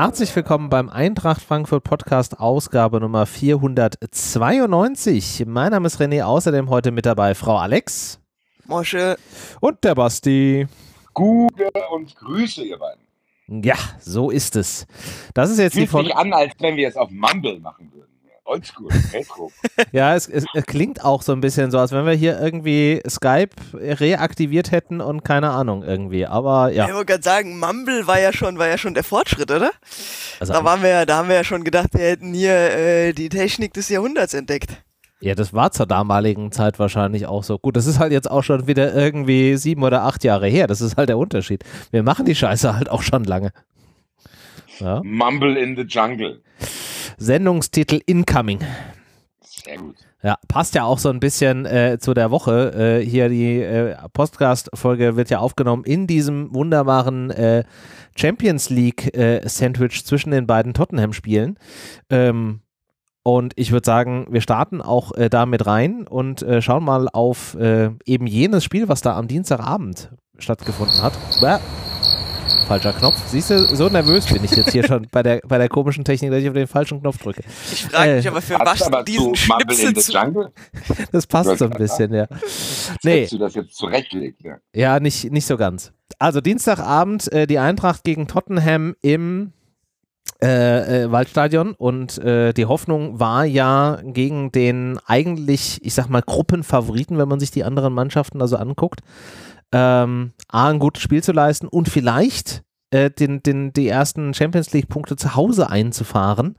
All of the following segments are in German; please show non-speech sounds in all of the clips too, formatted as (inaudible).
herzlich willkommen beim Eintracht Frankfurt Podcast Ausgabe Nummer 492. Mein Name ist René, außerdem heute mit dabei Frau Alex. Mosche. Und der Basti. Gute und Grüße, ihr beiden. Ja, so ist es. Das ist jetzt Fühlt die Folge. sich an, als wenn wir es auf Mumble machen würden. Oldschool, Retro. (laughs) Ja, es, es, es klingt auch so ein bisschen so, als wenn wir hier irgendwie Skype reaktiviert hätten und keine Ahnung irgendwie. Aber ja. Ich wollte gerade sagen, Mumble war ja schon, war ja schon der Fortschritt, oder? Also, Da waren wir, ja- da haben wir ja schon gedacht, wir hätten hier äh, die Technik des Jahrhunderts entdeckt. ja, das war zur damaligen Zeit wahrscheinlich auch so. Gut, das ist halt jetzt auch schon wieder irgendwie sieben oder acht Jahre her. Das ist halt der Unterschied. Wir machen die Scheiße halt auch schon lange. Ja. Mumble in the Jungle. Sendungstitel Incoming. Sehr gut. Ja, passt ja auch so ein bisschen äh, zu der Woche. Äh, hier die äh, Podcast-Folge wird ja aufgenommen in diesem wunderbaren äh, Champions League-Sandwich zwischen den beiden Tottenham-Spielen. Ähm, und ich würde sagen, wir starten auch äh, damit rein und äh, schauen mal auf äh, eben jenes Spiel, was da am Dienstagabend stattgefunden hat. Bäh. Falscher Knopf. Siehst du, so nervös bin ich jetzt hier schon bei der, bei der komischen Technik, dass ich auf den falschen Knopf drücke. Ich frage mich Äh, aber, für Passt was aber diesen Schnipsel zu... Jungle? Das passt so ein bisschen, ja. Nee. Du das jetzt zurechtgelegt? Ja. Ja, nicht, nicht so ganz. Also Dienstagabend äh, die Eintracht gegen Tottenham im äh, äh, Waldstadion und äh, die Hoffnung war ja gegen den eigentlich, ich sag mal, Gruppenfavoriten, wenn man sich die anderen Mannschaften also anguckt, ähm, A, ein gutes Spiel zu leisten und vielleicht äh, den, den, die ersten Champions League-Punkte zu Hause einzufahren.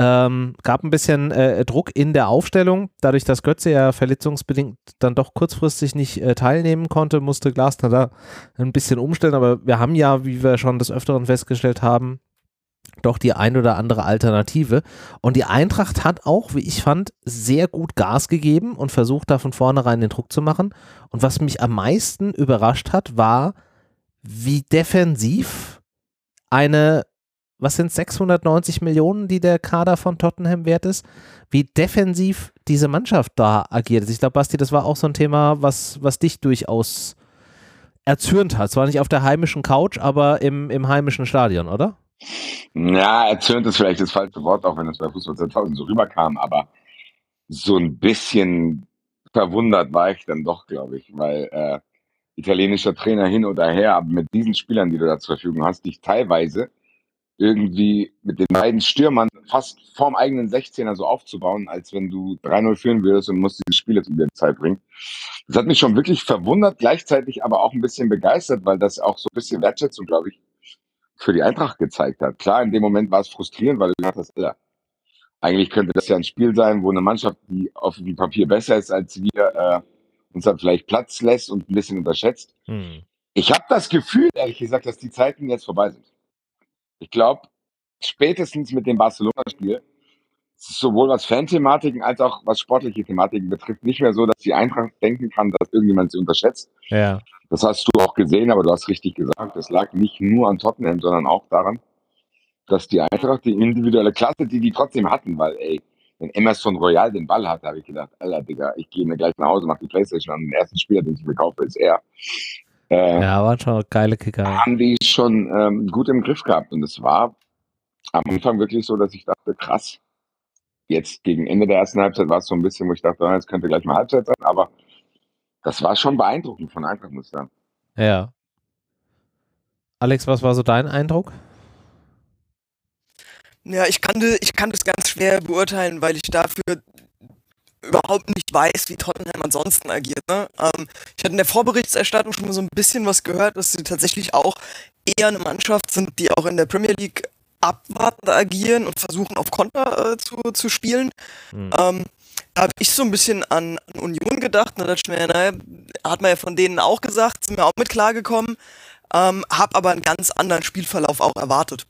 Ähm, gab ein bisschen äh, Druck in der Aufstellung. Dadurch, dass Götze ja verletzungsbedingt dann doch kurzfristig nicht äh, teilnehmen konnte, musste Glasner da ein bisschen umstellen. Aber wir haben ja, wie wir schon des Öfteren festgestellt haben, doch die ein oder andere Alternative. Und die Eintracht hat auch, wie ich fand, sehr gut Gas gegeben und versucht, da von vornherein den Druck zu machen. Und was mich am meisten überrascht hat, war, wie defensiv eine, was sind 690 Millionen, die der Kader von Tottenham wert ist, wie defensiv diese Mannschaft da agiert. Ich glaube, Basti, das war auch so ein Thema, was, was dich durchaus erzürnt hat. Zwar nicht auf der heimischen Couch, aber im, im heimischen Stadion, oder? Ja, erzürnt ist vielleicht das falsche Wort, auch wenn es bei Fußball 2000 so rüberkam, aber so ein bisschen verwundert war ich dann doch, glaube ich, weil äh, italienischer Trainer hin oder her, aber mit diesen Spielern, die du da zur Verfügung hast, dich teilweise irgendwie mit den beiden Stürmern fast vorm eigenen 16er so aufzubauen, als wenn du 3-0 führen würdest und musst dieses Spiel jetzt in der Zeit bringen. Das hat mich schon wirklich verwundert, gleichzeitig aber auch ein bisschen begeistert, weil das auch so ein bisschen Wertschätzung, glaube ich, für die Eintracht gezeigt hat. Klar, in dem Moment war es frustrierend, weil du hast, Alter, eigentlich könnte das ja ein Spiel sein, wo eine Mannschaft, die auf dem Papier besser ist als wir, äh, uns dann vielleicht Platz lässt und ein bisschen unterschätzt. Hm. Ich habe das Gefühl, ehrlich gesagt, dass die Zeiten jetzt vorbei sind. Ich glaube, spätestens mit dem Barcelona-Spiel, sowohl was Fan-Thematiken als auch was sportliche Thematiken betrifft, nicht mehr so, dass die Eintracht denken kann, dass irgendjemand sie unterschätzt. Ja. Das hast du auch gesehen, aber du hast richtig gesagt, das lag nicht nur an Tottenham, sondern auch daran, dass die Eintracht die individuelle Klasse, die die trotzdem hatten, weil, ey, wenn Emerson Royal den Ball hat, habe ich gedacht, Alter, Digga, ich gehe mir gleich nach Hause, mach die Playstation an, den ersten Spieler, den ich mir kaufe, ist er. Äh, Ja, waren schon geile Kicker. haben die schon ähm, gut im Griff gehabt. Und es war am Anfang wirklich so, dass ich dachte, krass. Jetzt gegen Ende der ersten Halbzeit war es so ein bisschen, wo ich dachte, ah, jetzt könnte gleich mal Halbzeit sein, aber das war schon beeindruckend von Eintracht, muss ich sagen. Ja. Alex, was war so dein Eindruck? Ja, ich kann, das- ich kann das ganz schwer beurteilen, weil ich dafür überhaupt nicht weiß, wie Tottenham ansonsten agiert. Ne? Ähm, ich hatte in der Vorberichterstattung schon mal so ein bisschen was gehört, dass sie tatsächlich auch eher eine Mannschaft sind, die auch in der Premier League abwartend agieren und versuchen auf Konter äh, zu, zu spielen. Hm. Ähm, habe ich so ein bisschen an, Union gedacht. Ne, das mir, naja, hat man ja von denen auch gesagt, sind mir auch mit klargekommen. Ähm, hab aber einen ganz anderen Spielverlauf auch erwartet.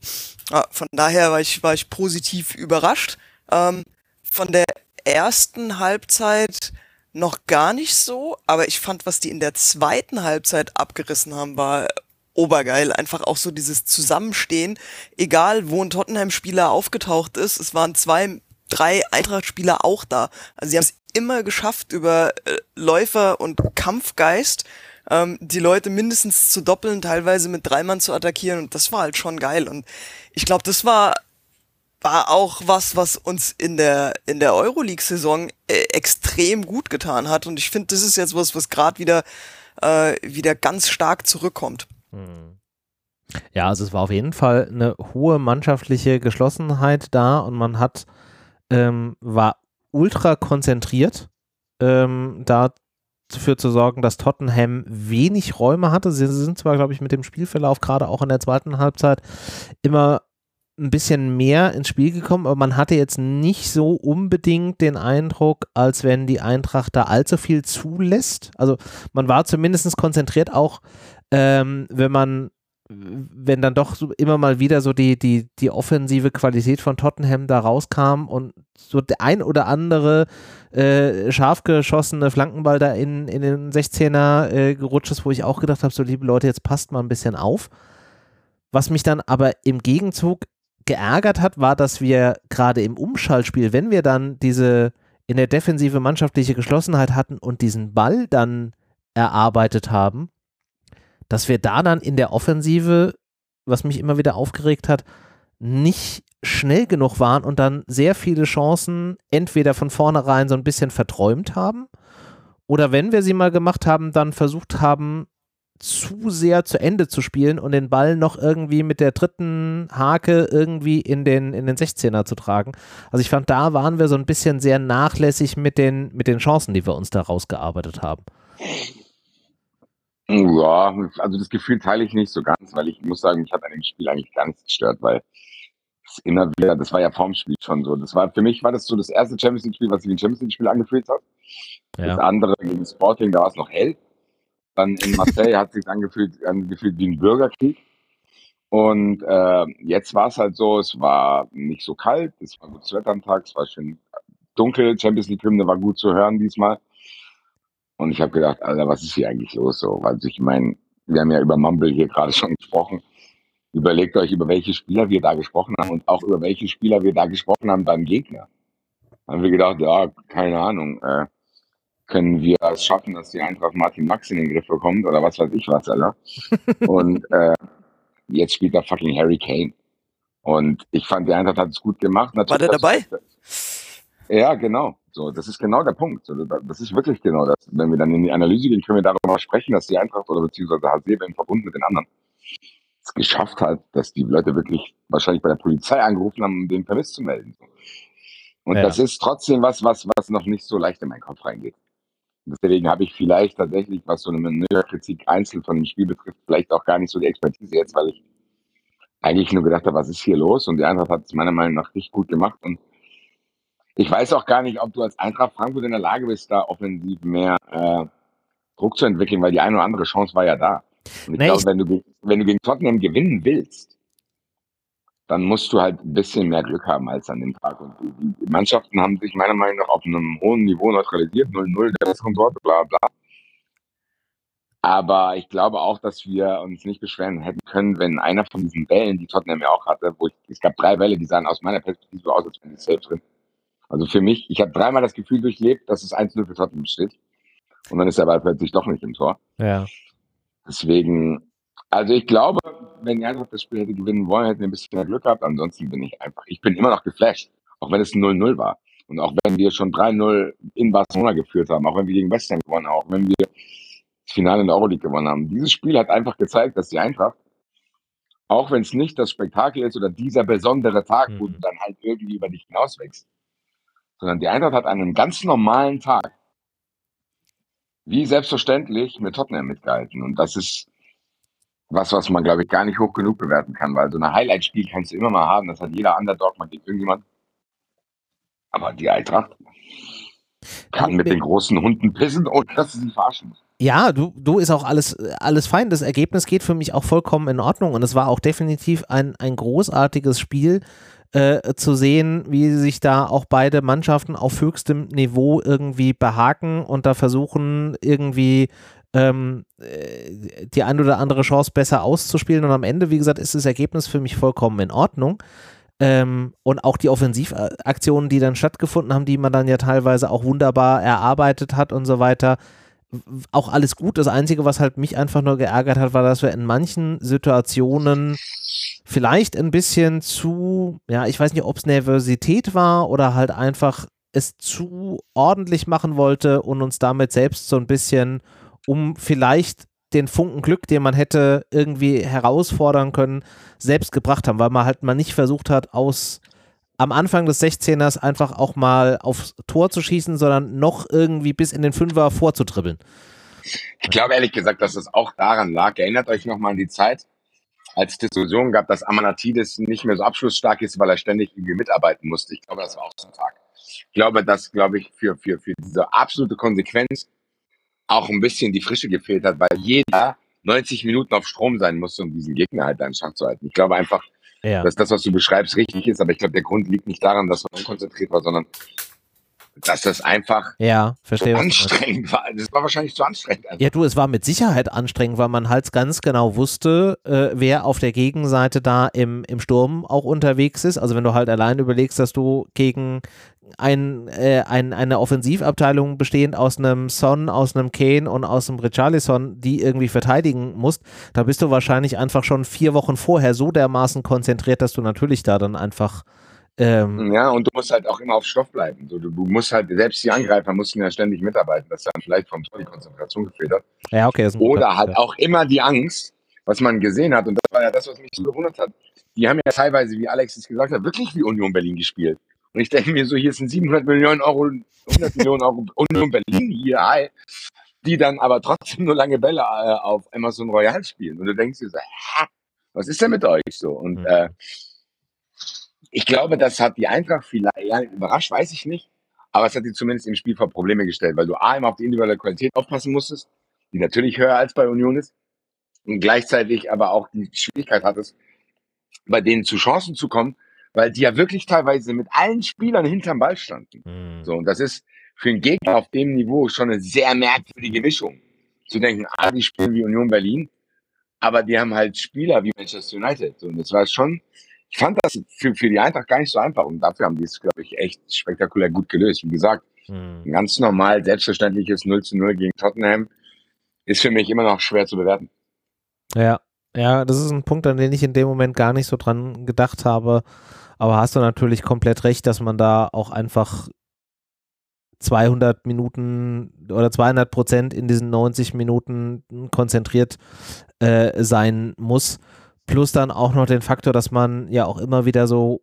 Ja, von daher war ich, war ich positiv überrascht. Ähm, von der ersten Halbzeit noch gar nicht so, aber ich fand, was die in der zweiten Halbzeit abgerissen haben, war obergeil. Einfach auch so dieses Zusammenstehen, egal wo ein Tottenham-Spieler aufgetaucht ist, es waren zwei, drei Eintracht-Spieler auch da. Also sie haben es immer geschafft über äh, Läufer und Kampfgeist ähm, die Leute mindestens zu doppeln, teilweise mit drei Mann zu attackieren und das war halt schon geil und ich glaube, das war war auch was, was uns in der in der Euroleague-Saison äh, extrem gut getan hat und ich finde, das ist jetzt was, was gerade wieder äh, wieder ganz stark zurückkommt. Hm. Ja, also es war auf jeden Fall eine hohe mannschaftliche Geschlossenheit da und man hat ähm, war ultra konzentriert, ähm, dafür zu sorgen, dass Tottenham wenig Räume hatte. Sie sind zwar, glaube ich, mit dem Spielverlauf gerade auch in der zweiten Halbzeit immer ein bisschen mehr ins Spiel gekommen, aber man hatte jetzt nicht so unbedingt den Eindruck, als wenn die Eintracht da allzu viel zulässt. Also man war zumindest konzentriert auch, ähm, wenn man wenn dann doch so immer mal wieder so die, die, die offensive Qualität von Tottenham da rauskam und so der ein oder andere äh, scharf geschossene Flankenball da in, in den 16er äh, gerutscht ist, wo ich auch gedacht habe, so liebe Leute, jetzt passt mal ein bisschen auf. Was mich dann aber im Gegenzug geärgert hat, war, dass wir gerade im Umschaltspiel, wenn wir dann diese in der Defensive mannschaftliche Geschlossenheit hatten und diesen Ball dann erarbeitet haben, dass wir da dann in der Offensive, was mich immer wieder aufgeregt hat, nicht schnell genug waren und dann sehr viele Chancen entweder von vornherein so ein bisschen verträumt haben oder wenn wir sie mal gemacht haben, dann versucht haben, zu sehr zu Ende zu spielen und den Ball noch irgendwie mit der dritten Hake irgendwie in den, in den 16er zu tragen. Also ich fand, da waren wir so ein bisschen sehr nachlässig mit den, mit den Chancen, die wir uns da rausgearbeitet haben. Ja, also das Gefühl teile ich nicht so ganz, weil ich muss sagen, ich habe an dem Spiel eigentlich gar nichts gestört, weil es immer wieder, das war ja vorm Spiel schon so. Das war für mich war das so das erste Champions League Spiel, was sich wie ein Champions League Spiel angefühlt hat. Ja. Das andere gegen Sporting, da war es noch hell. Dann in Marseille hat sich angefühlt, angefühlt wie ein Bürgerkrieg. Und äh, jetzt war es halt so, es war nicht so kalt, es war gutes Wetter am Tag, es war schön dunkel, Champions League Hymne war gut zu hören diesmal. Und ich habe gedacht, Alter, was ist hier eigentlich los? So, weil ich meine, wir haben ja über Mumble hier (laughs) gerade schon gesprochen. Überlegt euch, über welche Spieler wir da gesprochen haben und auch über welche Spieler wir da gesprochen haben beim Gegner. Da haben wir gedacht, ja, keine Ahnung, äh, können wir es schaffen, dass die Eintracht Martin Max in den Griff bekommt oder was weiß ich was, Alter. (laughs) und äh, jetzt spielt da fucking Harry Kane. Und ich fand, die Eintracht hat es gut gemacht. Natürlich, War der dabei? Ja, genau. So, das ist genau der Punkt. Das ist wirklich genau das. Wenn wir dann in die Analyse gehen, können wir darüber sprechen, dass die Eintracht oder beziehungsweise HC im Verbund mit den anderen es geschafft hat, dass die Leute wirklich wahrscheinlich bei der Polizei angerufen haben, um den Vermiss zu melden. Und ja. das ist trotzdem was, was, was noch nicht so leicht in meinen Kopf reingeht. deswegen habe ich vielleicht tatsächlich, was so eine Kritik einzeln von dem Spiel betrifft, vielleicht auch gar nicht so die Expertise jetzt, weil ich eigentlich nur gedacht habe, was ist hier los? Und die Eintracht hat es meiner Meinung nach richtig gut gemacht. Und ich weiß auch gar nicht, ob du als Eintracht Frankfurt in der Lage bist, da offensiv mehr äh, Druck zu entwickeln, weil die eine oder andere Chance war ja da. Und ich nee, glaube, wenn du, wenn du gegen Tottenham gewinnen willst, dann musst du halt ein bisschen mehr Glück haben als an dem Tag. Und die, Mannschaften haben sich meiner Meinung nach auf einem hohen Niveau neutralisiert, 0-0, der Restkontrolle, bla bla. Aber ich glaube auch, dass wir uns nicht beschweren hätten können, wenn einer von diesen Bällen, die Tottenham ja auch hatte, wo ich, es gab drei Bälle, die sahen aus meiner Perspektive aus, als wären die safe drin. Also für mich, ich habe dreimal das Gefühl durchlebt, dass es 1-0 für Tottenham steht. Und dann ist er aber plötzlich doch nicht im Tor. Ja. Deswegen, also ich glaube, wenn die Eintracht das Spiel hätte gewinnen wollen, hätten wir ein bisschen mehr Glück gehabt. Ansonsten bin ich einfach, ich bin immer noch geflasht. Auch wenn es 0-0 war. Und auch wenn wir schon 3-0 in Barcelona geführt haben, auch wenn wir gegen West Ham gewonnen haben, auch wenn wir das Finale in der Euroleague gewonnen haben. Dieses Spiel hat einfach gezeigt, dass die Eintracht auch wenn es nicht das Spektakel ist oder dieser besondere Tag, mhm. wo du dann halt irgendwie über dich hinauswächst, sondern die Eintracht hat an einem ganz normalen Tag, wie selbstverständlich, mit Tottenham mitgehalten. Und das ist was, was man, glaube ich, gar nicht hoch genug bewerten kann, weil so ein Highlight-Spiel kannst du immer mal haben. Das hat jeder Underdog mal gegen irgendjemand. Aber die Eintracht kann mit den großen Hunden pissen, ohne dass sie sich verarschen. Ja, du, du ist auch alles, alles fein. Das Ergebnis geht für mich auch vollkommen in Ordnung und es war auch definitiv ein, ein großartiges Spiel äh, zu sehen, wie sich da auch beide Mannschaften auf höchstem Niveau irgendwie behaken und da versuchen, irgendwie ähm, äh, die ein oder andere Chance besser auszuspielen. Und am Ende, wie gesagt, ist das Ergebnis für mich vollkommen in Ordnung. Ähm, und auch die Offensivaktionen, die dann stattgefunden haben, die man dann ja teilweise auch wunderbar erarbeitet hat und so weiter, auch alles gut. Das Einzige, was halt mich einfach nur geärgert hat, war, dass wir in manchen Situationen vielleicht ein bisschen zu, ja, ich weiß nicht, ob es Nervosität war oder halt einfach es zu ordentlich machen wollte und uns damit selbst so ein bisschen um vielleicht den Funken Glück, den man hätte irgendwie herausfordern können, selbst gebracht haben, weil man halt mal nicht versucht hat, aus am Anfang des 16ers einfach auch mal aufs Tor zu schießen, sondern noch irgendwie bis in den Fünfer vorzutribbeln. Ich glaube ehrlich gesagt, dass es auch daran lag. Erinnert euch nochmal an die Zeit, als es Diskussionen gab, dass Amanatidis nicht mehr so abschlussstark ist, weil er ständig irgendwie mitarbeiten musste. Ich glaube, das war auch so ein Tag. Ich glaube, dass, glaube ich, für, für, für diese absolute Konsequenz auch ein bisschen die Frische gefehlt hat, weil jeder 90 Minuten auf Strom sein musste, um diesen Gegner halt in Schach zu halten. Ich glaube einfach, ja. dass das, was du beschreibst, richtig ist, aber ich glaube, der Grund liegt nicht daran, dass man unkonzentriert war, sondern dass das einfach ja, verstehe, so anstrengend war. Das war wahrscheinlich zu anstrengend. Einfach. Ja, du, es war mit Sicherheit anstrengend, weil man halt ganz genau wusste, äh, wer auf der Gegenseite da im, im Sturm auch unterwegs ist. Also wenn du halt allein überlegst, dass du gegen ein, äh, ein, eine Offensivabteilung bestehend aus einem Son, aus einem Kane und aus einem Richarlison, die irgendwie verteidigen musst, da bist du wahrscheinlich einfach schon vier Wochen vorher so dermaßen konzentriert, dass du natürlich da dann einfach ähm, ja, und du musst halt auch immer auf Stoff bleiben. So, du, du, musst halt, selbst die Angreifer mussten ja ständig mitarbeiten, dass dann vielleicht vom Tor die Konzentration gefehlt hat. Ja, okay. Oder halt auch immer die Angst, was man gesehen hat, und das war ja das, was mich so gewundert hat. Die haben ja teilweise, wie Alex es gesagt hat, wirklich wie Union Berlin gespielt. Und ich denke mir so, hier sind 700 Millionen Euro, 100 Millionen Euro (laughs) Union Berlin hier, hi, die dann aber trotzdem nur lange Bälle äh, auf Amazon Royal spielen. Und du denkst dir so, hä, was ist denn mit euch so? Und mhm. äh, ich glaube, das hat die Eintracht vielleicht ja, überrascht, weiß ich nicht. Aber es hat die zumindest im Spiel vor Probleme gestellt, weil du A, immer auf die individuelle Qualität aufpassen musstest, die natürlich höher als bei Union ist. Und gleichzeitig aber auch die Schwierigkeit hattest, bei denen zu Chancen zu kommen, weil die ja wirklich teilweise mit allen Spielern hinterm Ball standen. Mhm. So, und das ist für einen Gegner auf dem Niveau schon eine sehr merkwürdige Mischung. Zu denken, ah, die spielen wie Union Berlin, aber die haben halt Spieler wie Manchester United. So, und das war schon, ich fand das für, für die Eintracht gar nicht so einfach und dafür haben die es, glaube ich, echt spektakulär gut gelöst. Wie gesagt, mhm. ein ganz normal, selbstverständliches 0 zu 0 gegen Tottenham ist für mich immer noch schwer zu bewerten. Ja, ja, das ist ein Punkt, an den ich in dem Moment gar nicht so dran gedacht habe. Aber hast du natürlich komplett recht, dass man da auch einfach 200 Minuten oder 200 Prozent in diesen 90 Minuten konzentriert äh, sein muss. Plus dann auch noch den Faktor, dass man ja auch immer wieder so.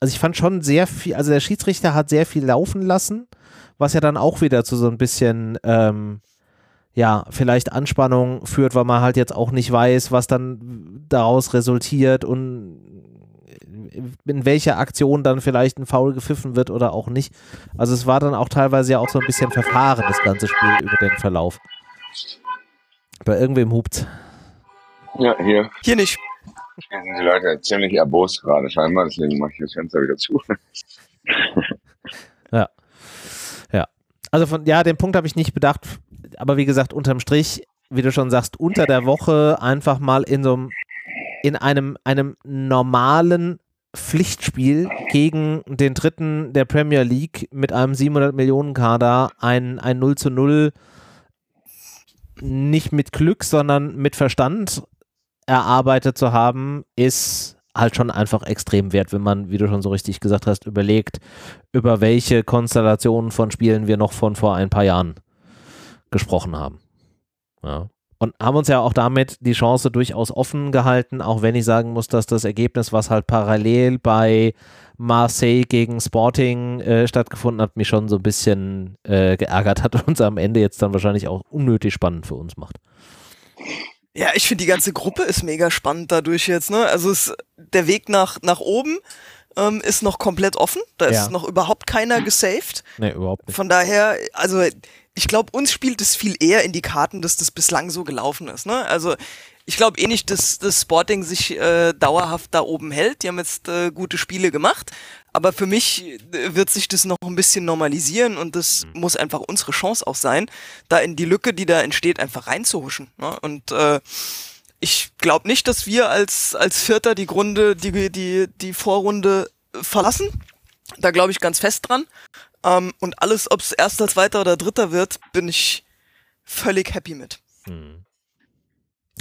Also ich fand schon sehr viel, also der Schiedsrichter hat sehr viel laufen lassen, was ja dann auch wieder zu so ein bisschen ähm, ja, vielleicht Anspannung führt, weil man halt jetzt auch nicht weiß, was dann daraus resultiert und in welcher Aktion dann vielleicht ein Foul gepfiffen wird oder auch nicht. Also es war dann auch teilweise ja auch so ein bisschen verfahren, das ganze Spiel über den Verlauf. Bei irgendwem hupt. Ja, hier. Hier nicht. Hier sind die Leute ziemlich erbost gerade scheinbar, deswegen mache ich das Fenster wieder zu. (laughs) ja. Ja. Also von, ja, den Punkt habe ich nicht bedacht aber wie gesagt, unterm Strich, wie du schon sagst, unter der Woche einfach mal in so einem, in einem, einem normalen Pflichtspiel gegen den dritten der Premier League mit einem 700 Millionen Kader ein, ein 0 zu 0 nicht mit Glück, sondern mit Verstand erarbeitet zu haben, ist halt schon einfach extrem wert, wenn man, wie du schon so richtig gesagt hast, überlegt, über welche Konstellationen von Spielen wir noch von vor ein paar Jahren gesprochen haben. Ja. Und haben uns ja auch damit die Chance durchaus offen gehalten, auch wenn ich sagen muss, dass das Ergebnis, was halt parallel bei Marseille gegen Sporting äh, stattgefunden hat, mich schon so ein bisschen äh, geärgert hat und uns am Ende jetzt dann wahrscheinlich auch unnötig spannend für uns macht. Ja, ich finde die ganze Gruppe ist mega spannend dadurch jetzt. Ne? Also es, der Weg nach, nach oben ähm, ist noch komplett offen. Da ja. ist noch überhaupt keiner gesaved. Nee, überhaupt nicht. Von daher, also ich glaube, uns spielt es viel eher in die Karten, dass das bislang so gelaufen ist. Ne? Also ich glaube eh nicht, dass das Sporting sich äh, dauerhaft da oben hält. Die haben jetzt äh, gute Spiele gemacht. Aber für mich äh, wird sich das noch ein bisschen normalisieren und das mhm. muss einfach unsere Chance auch sein, da in die Lücke, die da entsteht, einfach reinzuhuschen. Ne? Und äh, ich glaube nicht, dass wir als, als Vierter die Grunde, die, die, die Vorrunde verlassen. Da glaube ich ganz fest dran. Ähm, und alles, ob es erster, zweiter oder dritter wird, bin ich völlig happy mit. Hm.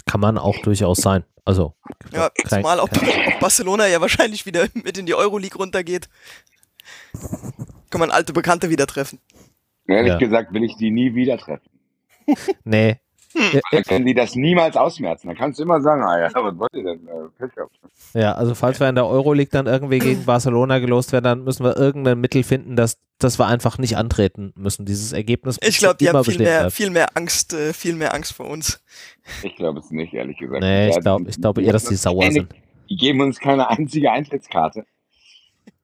Kann man auch durchaus sein. Also, ja, kein, zumal auch, auch, (laughs) Barcelona ja wahrscheinlich wieder mit in die Euroleague runtergeht. Kann man alte Bekannte wieder treffen. Ehrlich ja. gesagt will ich die nie wieder treffen. nee, hm. Dann können die das niemals ausmerzen. Dann kannst du immer sagen, ah ja, was wollt ihr denn? Äh, ja, also falls wir in der Euroleague dann irgendwie gegen Barcelona gelost werden, dann müssen wir irgendein Mittel finden, dass, dass wir einfach nicht antreten müssen. Dieses Ergebnis Ich glaube, die haben viel mehr, viel mehr Angst, äh, viel mehr Angst vor uns. Ich glaube es nicht, ehrlich gesagt. Nee, ich glaube ich glaub eher, dass die sauer sind. Die geben uns keine einzige Eintrittskarte.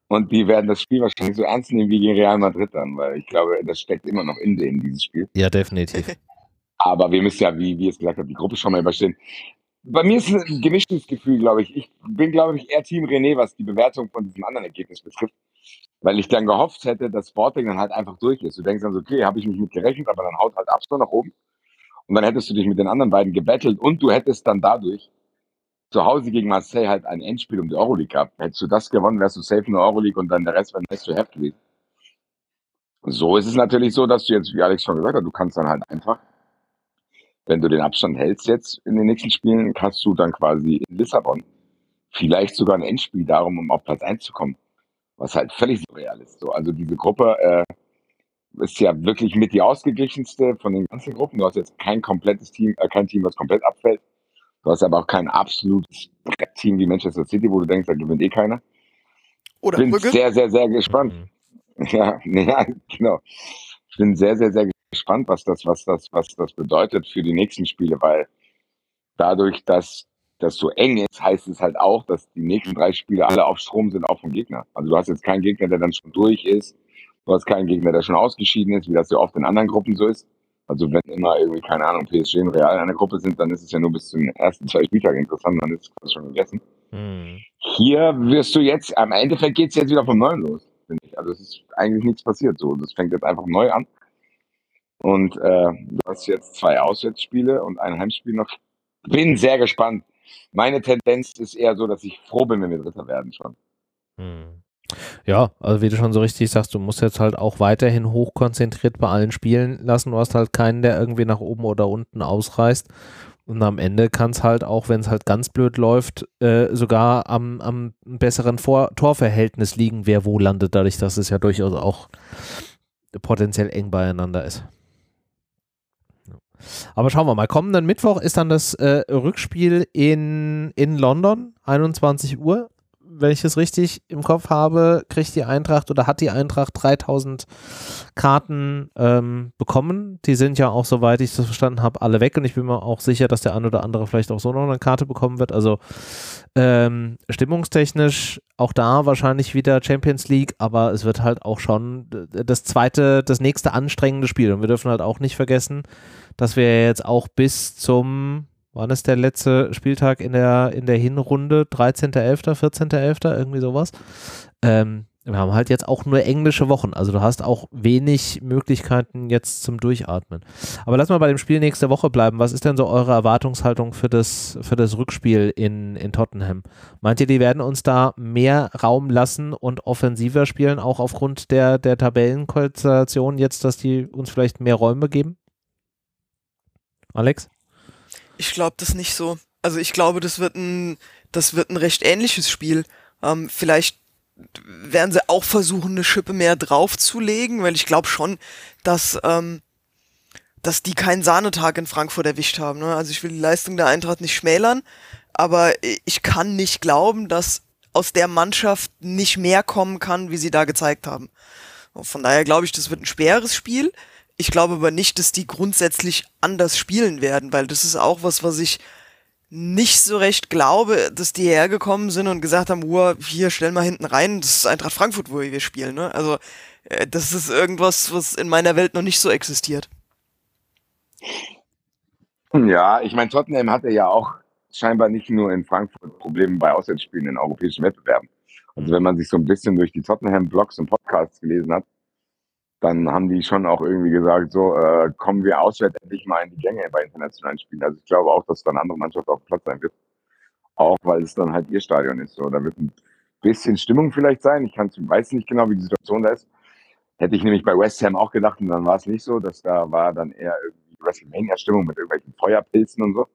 Und die werden das Spiel wahrscheinlich so ernst nehmen wie gegen Real Madrid dann, weil ich glaube, das steckt immer noch in denen, dieses Spiel. Ja, definitiv. (laughs) Aber wir müssen ja, wie, wie es gesagt hat, die Gruppe schon mal überstehen. Bei mir ist ein gemischtes Gefühl, glaube ich. Ich bin, glaube ich, eher Team René, was die Bewertung von diesem anderen Ergebnis betrifft. Weil ich dann gehofft hätte, dass Sporting dann halt einfach durch ist. Du denkst dann so, okay, habe ich nicht mit gerechnet, aber dann haut halt Abstand nach oben. Und dann hättest du dich mit den anderen beiden gebettelt und du hättest dann dadurch zu Hause gegen Marseille halt ein Endspiel um die Euroleague gehabt. Hättest du das gewonnen, wärst du safe in der Euroleague und dann der Rest wäre nice to have gewesen. So ist es natürlich so, dass du jetzt, wie Alex schon gesagt hat, du kannst dann halt einfach wenn du den Abstand hältst jetzt in den nächsten Spielen, kannst du dann quasi in Lissabon vielleicht sogar ein Endspiel darum, um auf Platz 1 zu kommen. Was halt völlig surreal ist. So, also diese Gruppe äh, ist ja wirklich mit die ausgeglichenste von den ganzen Gruppen. Du hast jetzt kein komplettes Team, äh, kein Team, was komplett abfällt. Du hast aber auch kein absolutes Team wie Manchester City, wo du denkst, da gewinnt eh keiner. Oder bin Brügge? sehr, sehr, sehr gespannt. Mhm. (laughs) Ja, ja, genau. Ich bin sehr, sehr, sehr gespannt, was das, was das, was das bedeutet für die nächsten Spiele, weil dadurch, dass das so eng ist, heißt es halt auch, dass die nächsten drei Spiele alle auf Strom sind, auch vom Gegner. Also du hast jetzt keinen Gegner, der dann schon durch ist. Du hast keinen Gegner, der schon ausgeschieden ist, wie das ja oft in anderen Gruppen so ist. Also wenn immer irgendwie, keine Ahnung, PSG und Real in einer Gruppe sind, dann ist es ja nur bis zum ersten zwei Spieltagen interessant, dann ist es schon gegessen. Mhm. Hier wirst du jetzt, am Endeffekt geht es jetzt wieder von neuem los, finde ich. Also es ist eigentlich nichts passiert so. Das fängt jetzt einfach neu an. Und äh, du hast jetzt zwei Auswärtsspiele und ein Heimspiel noch. Bin sehr gespannt. Meine Tendenz ist eher so, dass ich froh bin, wenn wir Dritter werden schon. Hm. Ja, also wie du schon so richtig sagst, du musst jetzt halt auch weiterhin hochkonzentriert bei allen Spielen lassen. Du hast halt keinen, der irgendwie nach oben oder unten ausreißt. Und am Ende kann es halt auch, wenn es halt ganz blöd läuft, äh, sogar am, am besseren Vor Torverhältnis liegen, wer wo landet, dadurch, dass es ja durchaus auch potenziell eng beieinander ist. Aber schauen wir mal. Kommenden Mittwoch ist dann das äh, Rückspiel in, in London, 21 Uhr. Wenn ich es richtig im Kopf habe, kriegt die Eintracht oder hat die Eintracht 3000 Karten ähm, bekommen. Die sind ja auch, soweit ich das verstanden habe, alle weg und ich bin mir auch sicher, dass der ein oder andere vielleicht auch so noch eine Karte bekommen wird. Also ähm, stimmungstechnisch auch da wahrscheinlich wieder Champions League, aber es wird halt auch schon das zweite, das nächste anstrengende Spiel. Und wir dürfen halt auch nicht vergessen, dass wir jetzt auch bis zum, wann ist der letzte Spieltag in der, in der Hinrunde? 13.11., 14.11., irgendwie sowas. Ähm, wir haben halt jetzt auch nur englische Wochen, also du hast auch wenig Möglichkeiten jetzt zum Durchatmen. Aber lass mal bei dem Spiel nächste Woche bleiben. Was ist denn so eure Erwartungshaltung für das, für das Rückspiel in, in Tottenham? Meint ihr, die werden uns da mehr Raum lassen und offensiver spielen, auch aufgrund der, der Tabellenkonstellation jetzt, dass die uns vielleicht mehr Räume geben? Alex? Ich glaube das nicht so. Also ich glaube, das wird ein, das wird ein recht ähnliches Spiel. Ähm, vielleicht werden sie auch versuchen, eine Schippe mehr draufzulegen, weil ich glaube schon, dass, ähm, dass die keinen Sahnetag in Frankfurt erwischt haben. Ne? Also ich will die Leistung der Eintracht nicht schmälern, aber ich kann nicht glauben, dass aus der Mannschaft nicht mehr kommen kann, wie sie da gezeigt haben. Von daher glaube ich, das wird ein schweres Spiel. Ich glaube aber nicht, dass die grundsätzlich anders spielen werden, weil das ist auch was, was ich nicht so recht glaube, dass die hergekommen sind und gesagt haben, Uhr, hier, stell mal hinten rein, das ist Eintracht Frankfurt, wo wir spielen, ne? Also, äh, das ist irgendwas, was in meiner Welt noch nicht so existiert. Ja, ich meine, Tottenham hatte ja auch scheinbar nicht nur in Frankfurt Probleme bei Auswärtsspielen in europäischen Wettbewerben. Also wenn man sich so ein bisschen durch die Tottenham-Blogs und Podcasts gelesen hat, dann haben die schon auch irgendwie gesagt, so äh, kommen wir auswärts endlich mal in die Gänge bei internationalen Spielen. Also ich glaube auch, dass dann andere Mannschaft auf dem Platz sein wird. Auch weil es dann halt ihr Stadion ist. So, da wird ein bisschen Stimmung vielleicht sein. Ich kann, weiß nicht genau, wie die Situation da ist. Hätte ich nämlich bei West Ham auch gedacht und dann war es nicht so. dass da war dann eher irgendwie WrestleMania-Stimmung mit irgendwelchen Feuerpilzen und so.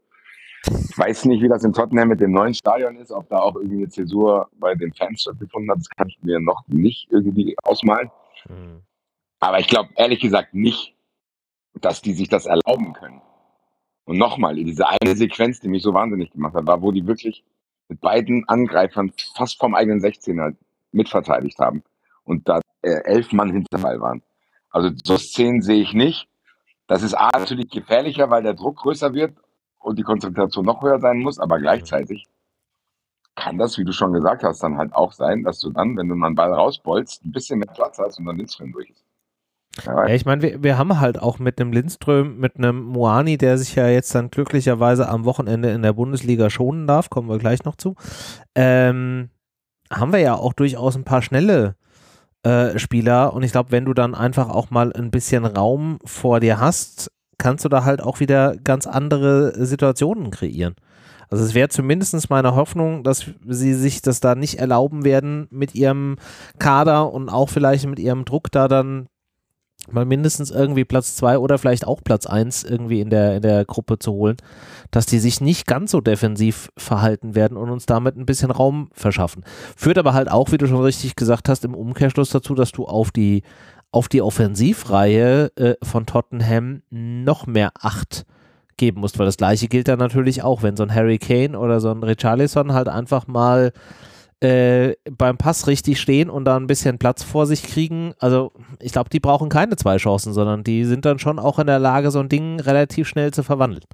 Ich weiß nicht, wie das in Tottenham mit dem neuen Stadion ist, ob da auch irgendwie eine Zäsur bei den Fans stattgefunden hat. Das kann ich mir noch nicht irgendwie ausmalen. Mhm. Aber ich glaube ehrlich gesagt nicht, dass die sich das erlauben können. Und nochmal, diese eine Sequenz, die mich so wahnsinnig gemacht hat, war, wo die wirklich mit beiden Angreifern fast vom eigenen 16er mitverteidigt haben und da äh, elf Mann hinterbei waren. Also so Szenen sehe ich nicht. Das ist A natürlich gefährlicher, weil der Druck größer wird und die Konzentration noch höher sein muss, aber gleichzeitig kann das, wie du schon gesagt hast, dann halt auch sein, dass du dann, wenn du mal einen Ball rausbolzt, ein bisschen mehr Platz hast und dann Lindström durch ist. Ja, ich meine, wir, wir haben halt auch mit einem Lindström, mit einem Moani, der sich ja jetzt dann glücklicherweise am Wochenende in der Bundesliga schonen darf, kommen wir gleich noch zu, ähm, haben wir ja auch durchaus ein paar schnelle äh, Spieler und ich glaube, wenn du dann einfach auch mal ein bisschen Raum vor dir hast, kannst du da halt auch wieder ganz andere Situationen kreieren. Also es wäre zumindest meine Hoffnung, dass sie sich das da nicht erlauben werden, mit ihrem Kader und auch vielleicht mit ihrem Druck da dann mal mindestens irgendwie Platz zwei oder vielleicht auch Platz eins irgendwie in der, in der Gruppe zu holen, dass die sich nicht ganz so defensiv verhalten werden und uns damit ein bisschen Raum verschaffen. Führt aber halt auch, wie du schon richtig gesagt hast, im Umkehrschluss dazu, dass du auf die auf die Offensivreihe äh, von Tottenham noch mehr Acht geben musst, weil das gleiche gilt dann natürlich auch, wenn so ein Harry Kane oder so ein Richarlison halt einfach mal äh, beim Pass richtig stehen und da ein bisschen Platz vor sich kriegen. Also ich glaube, die brauchen keine zwei Chancen, sondern die sind dann schon auch in der Lage, so ein Ding relativ schnell zu verwandeln.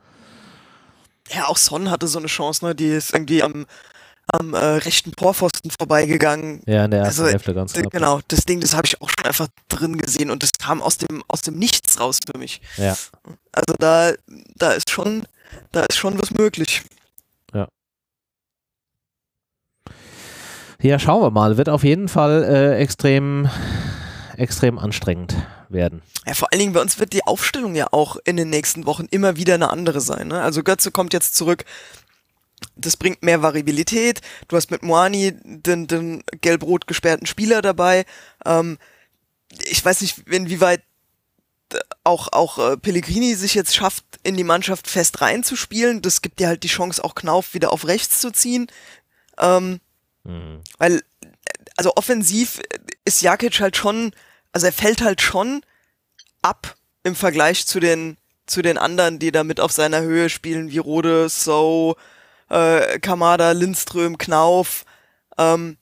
Ja, auch Son hatte so eine Chance, ne? Die ist irgendwie am am äh, rechten Torpfosten vorbeigegangen. Ja, in der ersten also, Hälfte ganz knapp. Genau, das Ding, das habe ich auch schon einfach drin gesehen und das kam aus dem, aus dem Nichts raus für mich. Ja. Also da, da ist schon, da ist schon was möglich. Ja. Ja, schauen wir mal. Wird auf jeden Fall äh, extrem, extrem anstrengend werden. Ja, vor allen Dingen bei uns wird die Aufstellung ja auch in den nächsten Wochen immer wieder eine andere sein. Ne? Also Götze kommt jetzt zurück das bringt mehr Variabilität. Du hast mit Moani den, den gelb-rot gesperrten Spieler dabei. Ähm, ich weiß nicht, inwieweit auch, auch äh, Pellegrini sich jetzt schafft, in die Mannschaft fest reinzuspielen. Das gibt dir halt die Chance, auch Knauf wieder auf rechts zu ziehen. Ähm, mhm. Weil, also offensiv ist Jakic halt schon, also er fällt halt schon ab im Vergleich zu den, zu den anderen, die da mit auf seiner Höhe spielen, wie Rode, So, äh, Kamada, Lindström, Knauf. Ähm,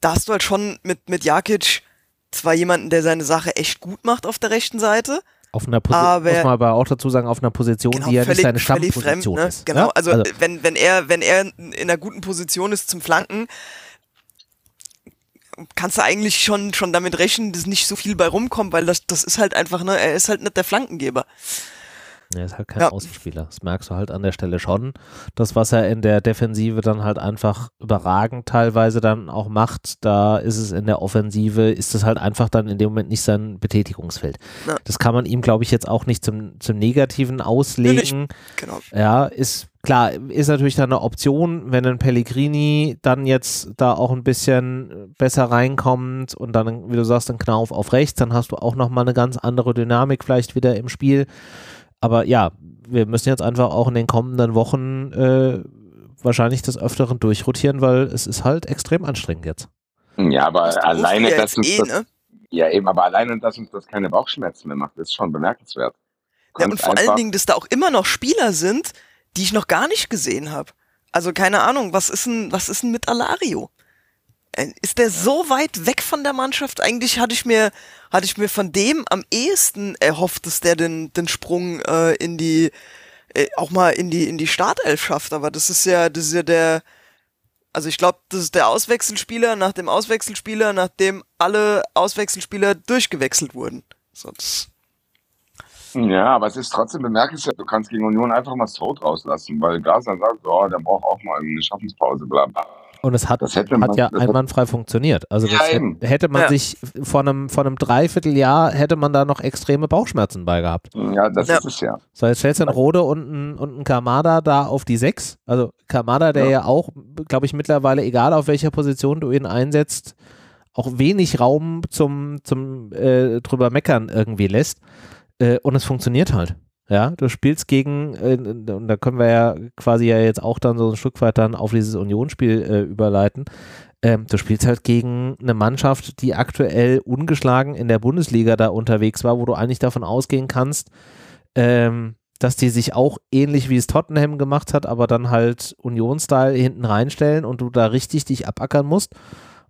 da hast du halt schon mit, mit Jakic zwar jemanden, der seine Sache echt gut macht auf der rechten Seite. Auf einer Position, muss man aber auch dazu sagen, auf einer Position, genau, die ja völlig, nicht seine Stammposition fremd, ne? ist. Genau, ja? also, also, wenn, wenn er, wenn er in einer guten Position ist zum Flanken, kannst du eigentlich schon, schon damit rechnen, dass nicht so viel bei rumkommt, weil das, das ist halt einfach, ne, er ist halt nicht der Flankengeber. Er ist halt kein ja. Außenspieler. Das merkst du halt an der Stelle schon. Das, was er in der Defensive dann halt einfach überragend teilweise dann auch macht, da ist es in der Offensive, ist es halt einfach dann in dem Moment nicht sein Betätigungsfeld. Ja. Das kann man ihm, glaube ich, jetzt auch nicht zum, zum Negativen auslegen. Ja, genau. Ja, ist klar, ist natürlich dann eine Option, wenn ein Pellegrini dann jetzt da auch ein bisschen besser reinkommt und dann, wie du sagst, ein Knauf auf rechts, dann hast du auch nochmal eine ganz andere Dynamik vielleicht wieder im Spiel. Aber ja, wir müssen jetzt einfach auch in den kommenden Wochen äh, wahrscheinlich des Öfteren durchrotieren, weil es ist halt extrem anstrengend jetzt. Ja, aber das alleine, dass uns eh, das, ne? ja eben, aber alleine, dass uns das keine Bauchschmerzen mehr macht, ist schon bemerkenswert. ja, und vor allen Dingen, dass da auch immer noch Spieler sind, die ich noch gar nicht gesehen habe. Also keine Ahnung, was ist denn, was ist denn mit Alario? Ist der so weit weg von der Mannschaft? Eigentlich hatte ich mir, hatte ich mir von dem am ehesten erhofft, dass der den, den Sprung äh, in die, äh, auch mal in die, in die Startelf schafft. Aber das ist ja, das ist ja der, also ich glaube, das ist der Auswechselspieler nach dem Auswechselspieler, nachdem alle Auswechselspieler durchgewechselt wurden. Sonst. Ja, aber es ist trotzdem bemerkenswert, du kannst gegen Union einfach mal Stroh rauslassen, weil Glasner sagt, oh, der braucht auch mal eine Schaffenspause, bla bla. Und es hat, man, hat ja einwandfrei funktioniert. Also das ja, hätte man ja. sich vor einem, vor einem Dreivierteljahr hätte man da noch extreme Bauchschmerzen bei gehabt. Ja, das ja. ist es ja. So, jetzt stellst du einen Rode und einen, und einen Kamada da auf die sechs. Also Kamada, der ja, ja auch, glaube ich, mittlerweile, egal auf welcher Position du ihn einsetzt, auch wenig Raum zum, zum äh, drüber meckern irgendwie lässt. Äh, und es funktioniert halt. Ja, du spielst gegen, äh, und da können wir ja quasi ja jetzt auch dann so ein Stück weit dann auf dieses Unionsspiel äh, überleiten. Ähm, du spielst halt gegen eine Mannschaft, die aktuell ungeschlagen in der Bundesliga da unterwegs war, wo du eigentlich davon ausgehen kannst, ähm, dass die sich auch ähnlich wie es Tottenham gemacht hat, aber dann halt Union-Style hinten reinstellen und du da richtig dich abackern musst.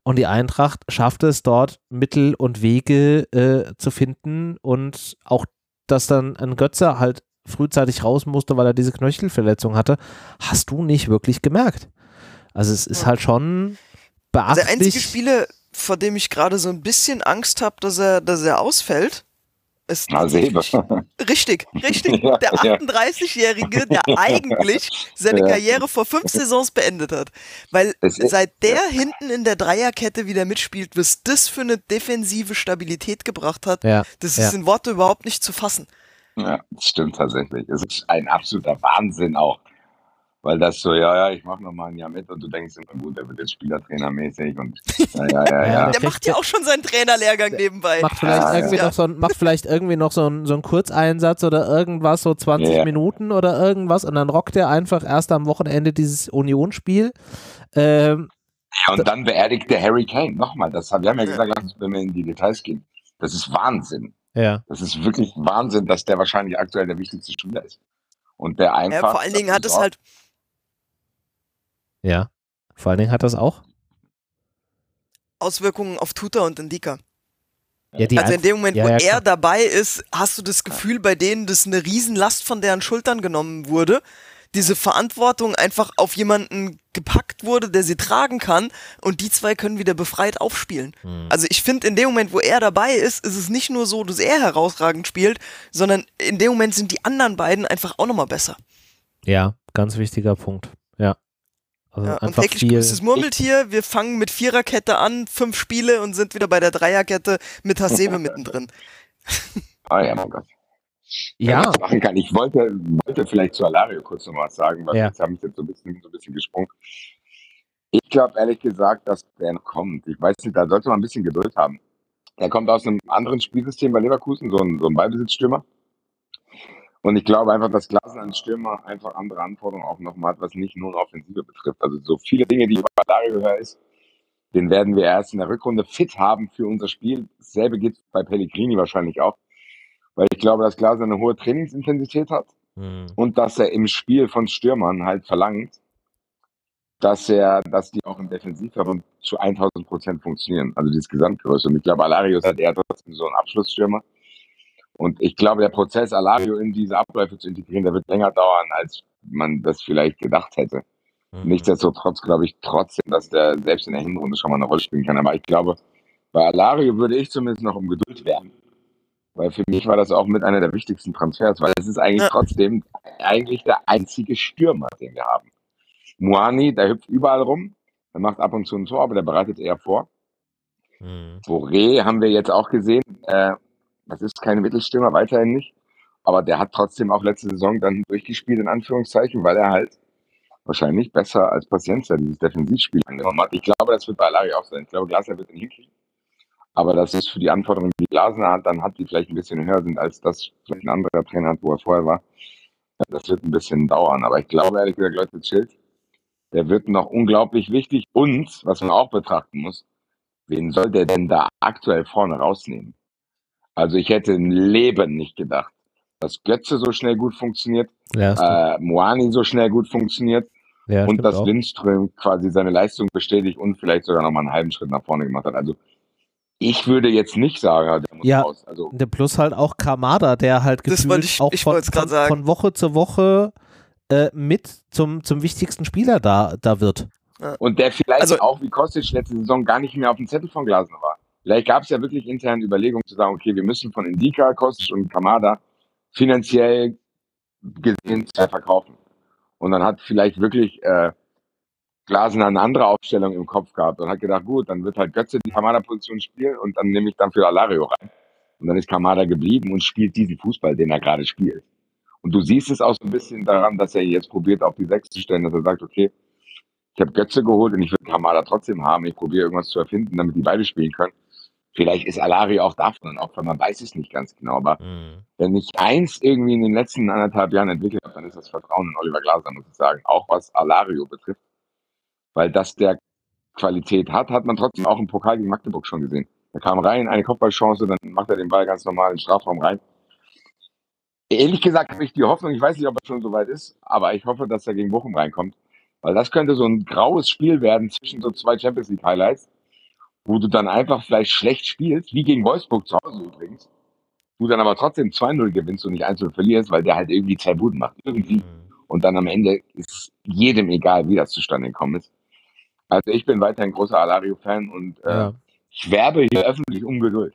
Und die Eintracht schafft es dort Mittel und Wege äh, zu finden und auch, dass dann ein Götze halt frühzeitig raus musste, weil er diese Knöchelverletzung hatte, hast du nicht wirklich gemerkt. Also es ist halt schon beachtlich. Der einzige Spieler, vor dem ich gerade so ein bisschen Angst habe, dass er, dass er ausfällt, ist Na, Sebe. richtig, richtig. (laughs) Ja, der ja. 38-Jährige, der (laughs) eigentlich seine Ja. Karriere vor fünf (laughs) Saisons beendet hat. Weil seit der hinten in der Dreierkette wieder mitspielt, was das für eine defensive Stabilität gebracht hat, Ja, das ja. ist in Worte überhaupt nicht zu fassen. Ja, das stimmt tatsächlich. Es ist ein absoluter Wahnsinn auch. Weil das so, ja, ja, ich mache noch mal ein Jahr mit und du denkst immer, gut, der wird jetzt Spielertrainermäßig und ja, ja, ja, Ja, der macht ja auch schon seinen Trainerlehrgang nebenbei. macht vielleicht Ja, irgendwie ja. noch so ein, macht vielleicht irgendwie noch so ein, so ein Kurzeinsatz oder irgendwas, so 20 Ja. Minuten oder irgendwas und dann rockt er einfach erst am Wochenende dieses Unionsspiel. Ähm, Ja, und dann beerdigt der Harry Kane. Nochmal, das haben wir haben ja gesagt, lass uns, wenn wir in die Details gehen. Das ist Wahnsinn. ja. Das ist wirklich Wahnsinn, dass der wahrscheinlich aktuell der wichtigste Spieler ist. Und der einfach. Ja, vor allen Dingen hat es halt, Ja. Vor allen Dingen hat das auch. Auswirkungen auf Tuta und Indika. Ja, Also in dem Moment, ja, wo ja, er dabei ist, hast du das Gefühl, bei denen das eine Riesenlast von deren Schultern genommen wurde. Diese Verantwortung einfach auf jemanden gepackt wurde, der sie tragen kann und die zwei können wieder befreit aufspielen. Hm. Also ich finde, in dem Moment, wo er dabei ist, ist es nicht nur so, dass er herausragend spielt, sondern in dem Moment sind die anderen beiden einfach auch nochmal besser. Ja, ganz wichtiger Punkt. Ja. Also Ja, und täglich viel. grüßt das Murmeltier, wir fangen mit Viererkette an, fünf Spiele und sind wieder bei der Dreierkette mit Hasebe mittendrin. (laughs) Ah ja, mein Gott. Ja, das machen kann. Ich wollte, wollte vielleicht zu Alario kurz noch was sagen, weil Ja. jetzt habe ich jetzt so ein bisschen, so ein bisschen gesprungen. Ich glaube ehrlich gesagt, dass der noch kommt. Ich weiß nicht, da sollte man ein bisschen Geduld haben. Er kommt aus einem anderen Spielsystem bei Leverkusen, so ein, so ein Ballbesitzstürmer. Und ich glaube einfach, dass Glasner als Stürmer einfach andere Anforderungen auch nochmal hat, was nicht nur eine Offensive betrifft. Also so viele Dinge, die ich bei höre, ist, den werden wir erst in der Rückrunde fit haben für unser Spiel. Dasselbe geht bei Pellegrini wahrscheinlich auch. Weil ich glaube, dass Glasner eine hohe Trainingsintensität hat Hm. und dass er im Spiel von Stürmern halt verlangt, dass er, dass die auch im Defensivverbund zu 1000 Prozent funktionieren. Also dieses Gesamtgröße. Und ich glaube, Alario ist halt eher trotzdem so ein Abschlussstürmer. Und ich glaube, der Prozess, Alario in diese Abläufe zu integrieren, der wird länger dauern, als man das vielleicht gedacht hätte. Mhm. Nichtsdestotrotz glaube ich trotzdem, dass der selbst in der Hinrunde schon mal eine Rolle spielen kann. Aber ich glaube, bei Alario würde ich zumindest noch um Geduld werben. Weil für mich war das auch mit einer der wichtigsten Transfers, weil es ist eigentlich Ja. trotzdem eigentlich der einzige Stürmer, den wir haben. Muani, der hüpft überall rum, der macht ab und zu ein Tor, aber der bereitet eher vor. Hm. Boré haben wir jetzt auch gesehen, äh, das ist kein Mittelstürmer, weiterhin nicht. Aber der hat trotzdem auch letzte Saison dann durchgespielt, in Anführungszeichen, weil er halt wahrscheinlich besser als Paciencia dieses Defensivspiel angenommen hat. Ich glaube, das wird bei Alari auch sein. Ich glaube, Glasner wird ihn hinkriegen. Aber das ist für die Anforderungen, die Glasner hat, dann hat, die vielleicht ein bisschen höher sind, als das vielleicht ein anderer Trainer hat, wo er vorher war. Das wird ein bisschen dauern. Aber ich glaube, ehrlich gesagt, Leute, chillt. Der wird noch unglaublich wichtig. Und, was man auch betrachten muss, wen soll der denn da aktuell vorne rausnehmen? Also ich hätte im Leben nicht gedacht, dass Götze so schnell gut funktioniert, Ja, äh, Moani so schnell gut funktioniert ja, und dass auch. Lindström quasi seine Leistung bestätigt und vielleicht sogar noch mal einen halben Schritt nach vorne gemacht hat. Also ich würde jetzt nicht sagen, der muss Ja. raus. Also Der Plus halt auch Kamada, der halt gefühlt ich- auch ich von, von, sagen. von Woche zu Woche äh, mit zum, zum wichtigsten Spieler da, da wird. und der vielleicht Also- auch wie Kostic letzte Saison gar nicht mehr auf dem Zettel von Glasner war. Vielleicht gab es ja wirklich intern Überlegungen zu sagen, okay, wir müssen von Indika, Kostic und Kamada finanziell gesehen zwei verkaufen. Und dann hat vielleicht wirklich äh, Glasner eine andere Aufstellung im Kopf gehabt und hat gedacht, gut, dann wird halt Götze die Kamada-Position spielen und dann nehme ich dann für Alario rein. Und dann ist Kamada geblieben und spielt diesen Fußball, den er gerade spielt. Und du siehst es auch so ein bisschen daran, dass er jetzt probiert, auf die Sechs zu stellen, dass er sagt, okay, ich habe Götze geholt und ich will Kamada trotzdem haben. Ich probiere irgendwas zu erfinden, damit die beide spielen können. Vielleicht ist Alario auch davon ein Opfer, man weiß es nicht ganz genau. Aber mhm. wenn ich eins irgendwie in den letzten anderthalb Jahren entwickelt habe, dann ist das Vertrauen in Oliver Glaser, muss ich sagen. Auch was Alario betrifft. Weil das der Qualität hat, hat man trotzdem auch im Pokal gegen Magdeburg schon gesehen. Er kam rein, eine Kopfballchance, dann macht er den Ball ganz normal in den Strafraum rein. Ehrlich gesagt habe ich die Hoffnung, ich weiß nicht, ob er schon so weit ist, aber ich hoffe, dass er gegen Bochum reinkommt. Weil das könnte so ein graues Spiel werden zwischen so zwei Champions League Highlights wo du dann einfach vielleicht schlecht spielst, wie gegen Wolfsburg zu Hause übrigens, du dann aber trotzdem 2-0 gewinnst und nicht 1-0 verlierst, weil der halt irgendwie zwei Buden macht. Irgendwie. Mhm. Und dann am Ende ist jedem egal, wie das zustande gekommen ist. Also ich bin weiterhin großer Alario-Fan und äh, ja. ich werbe hier öffentlich um Geduld.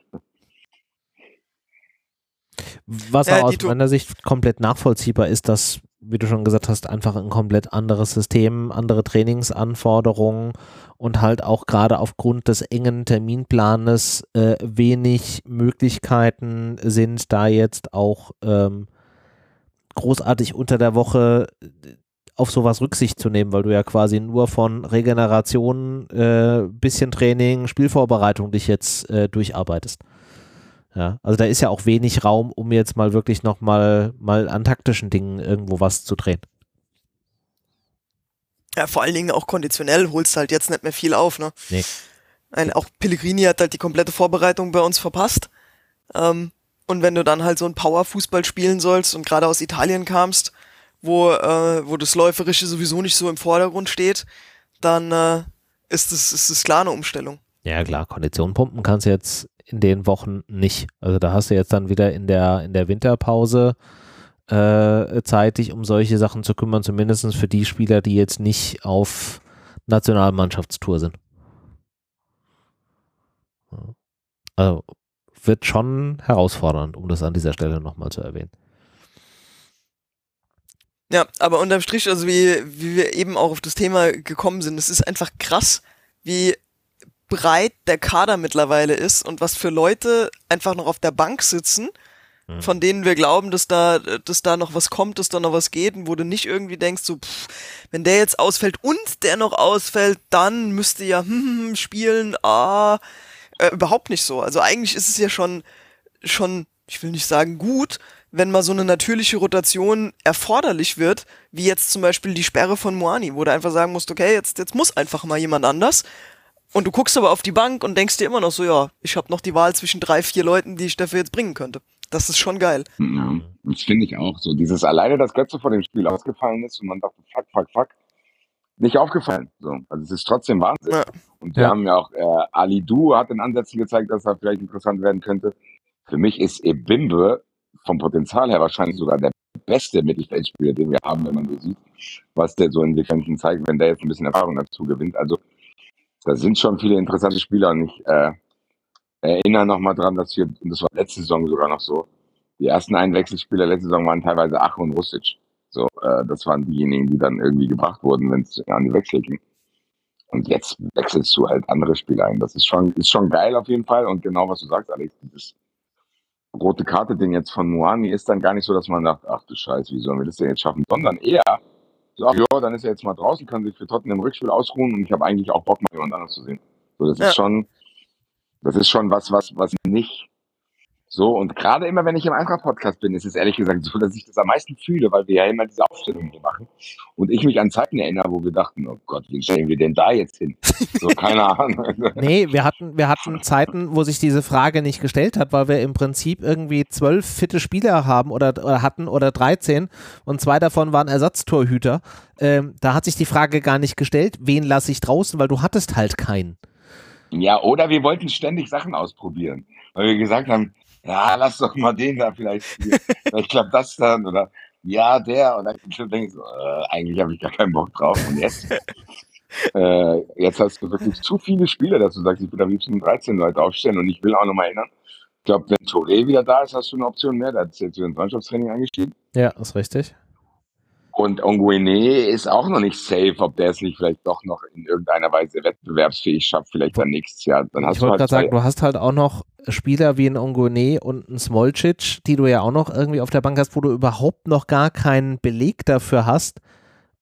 Was ja, aus meiner Sicht komplett nachvollziehbar ist, dass, wie du schon gesagt hast, einfach ein komplett anderes System, andere Trainingsanforderungen und halt auch gerade aufgrund des engen Terminplanes äh, wenig Möglichkeiten sind, da jetzt auch ähm, großartig unter der Woche äh, auf sowas Rücksicht zu nehmen, weil du ja quasi nur von Regeneration, äh, bisschen Training, Spielvorbereitung dich jetzt äh, durcharbeitest. Ja, also da ist ja auch wenig Raum, um jetzt mal wirklich nochmal mal an taktischen Dingen irgendwo was zu drehen. Ja, vor allen Dingen auch konditionell holst du halt jetzt nicht mehr viel auf, ne? Nee. Ein, auch Pellegrini hat halt die komplette Vorbereitung bei uns verpasst. Ähm, und wenn du dann halt so ein Power-Fußball spielen sollst und gerade aus Italien kamst, wo, äh, wo das Läuferische sowieso nicht so im Vordergrund steht, dann äh, ist es ist das klar eine Umstellung. Ja, klar, Kondition pumpen kannst du jetzt in den Wochen nicht. Also da hast du jetzt dann wieder in der, in der Winterpause äh, Zeit, dich um solche Sachen zu kümmern, zumindest für die Spieler, die jetzt nicht auf Nationalmannschaftstour sind. Also wird schon herausfordernd, um das an dieser Stelle nochmal zu erwähnen. Ja, aber unterm Strich, also wie, wie wir eben auch auf das Thema gekommen sind, es ist einfach krass, wie breit der Kader mittlerweile ist und was für Leute einfach noch auf der Bank sitzen Mhm. von denen wir glauben, dass da, dass da noch was kommt, dass da noch was geht und wo du nicht irgendwie denkst, so, pff, wenn der jetzt ausfällt und der noch ausfällt, dann müsste ja hm, hm, hm, spielen, ah, äh, überhaupt nicht so. Also eigentlich ist es ja schon, schon, ich will nicht sagen gut, wenn mal so eine natürliche Rotation erforderlich wird, wie jetzt zum Beispiel die Sperre von Moani, wo du einfach sagen musst, okay, jetzt, jetzt muss einfach mal jemand anders. Und du guckst aber auf die Bank und denkst dir immer noch so, ja, ich habe noch die Wahl zwischen drei, vier Leuten, die ich dafür jetzt bringen könnte. Das ist schon geil. Ja, das finde ich auch so. Dieses alleine, dass Götze vor dem Spiel ausgefallen ist und man dachte, fuck, fuck, fuck, nicht aufgefallen. So. Also es ist trotzdem Wahnsinn. Ja. Und wir ja. haben ja auch, äh, Ali Du hat in Ansätzen gezeigt, dass er vielleicht interessant werden könnte. Für mich ist Ebimbe vom Potenzial her wahrscheinlich sogar der beste Mittelfeldspieler, den wir haben, wenn man so sieht, was der so in Sequenzen zeigt, wenn der jetzt ein bisschen Erfahrung dazu gewinnt. Also da sind schon viele interessante Spieler und ich äh, erinnere nochmal dran, dass wir, und das war letzte Saison sogar noch so, die ersten Einwechselspieler letzte Saison waren teilweise Ach und Russic. So, äh, das waren diejenigen, die dann irgendwie gebracht wurden, wenn es an die Wechsel ging. Und jetzt wechselst du halt andere Spieler ein. Das ist schon, ist schon geil auf jeden Fall. Und genau was du sagst, Alex, dieses rote Karte-Ding jetzt von Muani ist dann gar nicht so, dass man sagt, ach du Scheiße, wie sollen wir das denn jetzt schaffen? Sondern eher, so, ja, dann ist er jetzt mal draußen, kann sich für Tottenham im Rückspiel ausruhen und ich habe eigentlich auch Bock, mal jemand anderes zu sehen. So, das ja. ist schon, das ist schon was, was, was nicht so. Und gerade immer, wenn ich im Eintracht-Podcast bin, ist es ehrlich gesagt so, dass ich das am meisten fühle, weil wir ja immer diese Aufstellungen hier machen. Und ich mich an Zeiten erinnere, wo wir dachten, oh Gott, wie stellen wir denn da jetzt hin? So, (laughs) keine Ahnung. nee, wir hatten, wir hatten Zeiten, wo sich diese Frage nicht gestellt hat, weil wir im Prinzip irgendwie zwölf fitte Spieler haben oder, oder hatten oder 13 und zwei davon waren Ersatztorhüter. Ähm, da hat sich die Frage gar nicht gestellt, wen lasse ich draußen, weil du hattest halt keinen. Ja, oder wir wollten ständig Sachen ausprobieren, weil wir gesagt haben, ja, lass doch mal den da vielleicht spielen. (laughs) vielleicht klappt das dann oder ja, der. Und dann schon denkst du, äh, eigentlich habe ich gar keinen Bock drauf. Und jetzt, (laughs) äh, jetzt hast du wirklich zu viele Spiele, dass du sagst, ich will am liebsten 13 Leute aufstellen. Und ich will auch nochmal erinnern, ich glaube, wenn Touré wieder da ist, hast du eine Option mehr. Der hat jetzt wieder ins Mannschaftstraining eingestiegen. Ja, ist richtig. Und Onguene ist auch noch nicht safe, ob der es nicht vielleicht doch noch in irgendeiner Weise wettbewerbsfähig schafft, vielleicht dann nächstes Jahr. Dann ich wollte halt gerade sagen, du hast halt auch noch Spieler wie ein Onguene und ein Smolcic, die du ja auch noch irgendwie auf der Bank hast, wo du überhaupt noch gar keinen Beleg dafür hast,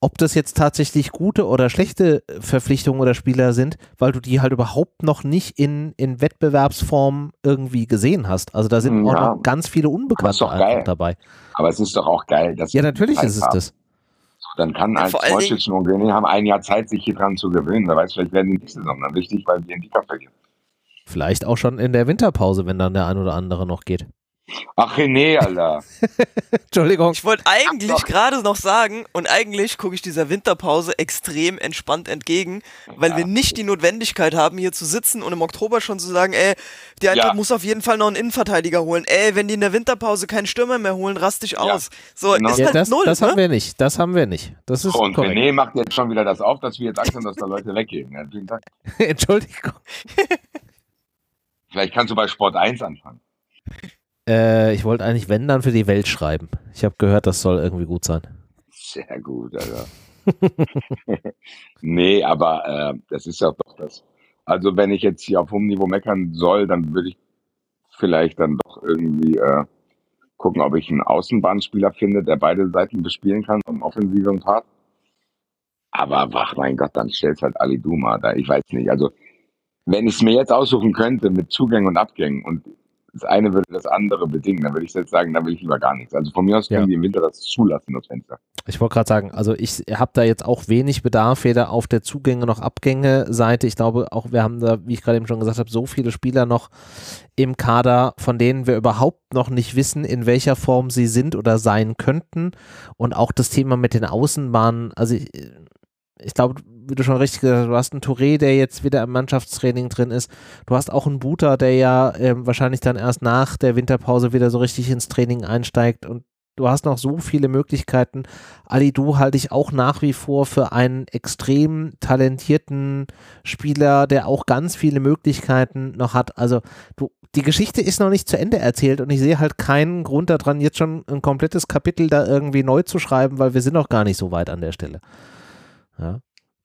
ob das jetzt tatsächlich gute oder schlechte Verpflichtungen oder Spieler sind, weil du die halt überhaupt noch nicht in, in Wettbewerbsform irgendwie gesehen hast. Also da sind ja, auch noch ganz viele Unbekannte dabei. Aber es ist doch auch geil, dass Ja, natürlich ist es haben. das. Dann kann ja, ein Sportschütz und Genie haben ein Jahr Zeit, sich hier dran zu gewöhnen. Da weiß vielleicht werden die nächste Saison dann wichtig, weil wir in die Cup verlieren. Vielleicht auch schon in der Winterpause, wenn dann der ein oder andere noch geht. Ach René, Alter. (laughs) Entschuldigung. Ich wollte eigentlich gerade noch sagen, und eigentlich gucke ich dieser Winterpause extrem entspannt entgegen, weil ja. wir nicht die Notwendigkeit haben, hier zu sitzen und im Oktober schon zu sagen, ey, die Eintracht ja. muss auf jeden Fall noch einen Innenverteidiger holen. Ey, wenn die in der Winterpause keinen Stürmer mehr holen, rast dich aus. So, genau. ist ja, halt das, null. Das ne? haben wir nicht. Das haben wir nicht. Das ist und korrekt. René macht jetzt schon wieder das auf, dass wir jetzt Angst haben, dass da Leute weggehen. (laughs) Entschuldigung. (laughs) Vielleicht kannst du bei Sport 1 anfangen. Äh, ich wollte eigentlich, wenn, dann für die Welt schreiben. Ich habe gehört, das soll irgendwie gut sein. Sehr gut, Alter. (laughs) nee, aber äh, das ist ja doch das. Also, wenn ich jetzt hier auf hohem Niveau meckern soll, dann würde ich vielleicht dann doch irgendwie äh, gucken, ob ich einen Außenbahnspieler finde, der beide Seiten bespielen kann, um offensive und hart. Aber ach mein Gott, dann stellt halt Ali Duma da. Ich weiß nicht. Also, wenn ich es mir jetzt aussuchen könnte mit Zugängen und Abgängen und das eine würde das andere bedingen. Dann würde ich jetzt sagen, da will ich lieber gar nichts. Also von mir aus können ja. die im Winter das zulassen, das Fenster. Ich wollte gerade sagen, also ich habe da jetzt auch wenig Bedarf, weder auf der Zugänge noch Abgänge-Seite. Ich glaube auch, wir haben da, wie ich gerade eben schon gesagt habe, so viele Spieler noch im Kader, von denen wir überhaupt noch nicht wissen, in welcher Form sie sind oder sein könnten. Und auch das Thema mit den Außenbahnen, also ich, ich glaube, wie du schon richtig gesagt hast, du hast einen Touré, der jetzt wieder im Mannschaftstraining drin ist. Du hast auch einen Buter, der ja äh, wahrscheinlich dann erst nach der Winterpause wieder so richtig ins Training einsteigt und du hast noch so viele Möglichkeiten. Ali Du halte ich auch nach wie vor für einen extrem talentierten Spieler, der auch ganz viele Möglichkeiten noch hat. Also du, die Geschichte ist noch nicht zu Ende erzählt und ich sehe halt keinen Grund daran, jetzt schon ein komplettes Kapitel da irgendwie neu zu schreiben, weil wir sind noch gar nicht so weit an der Stelle. Ja.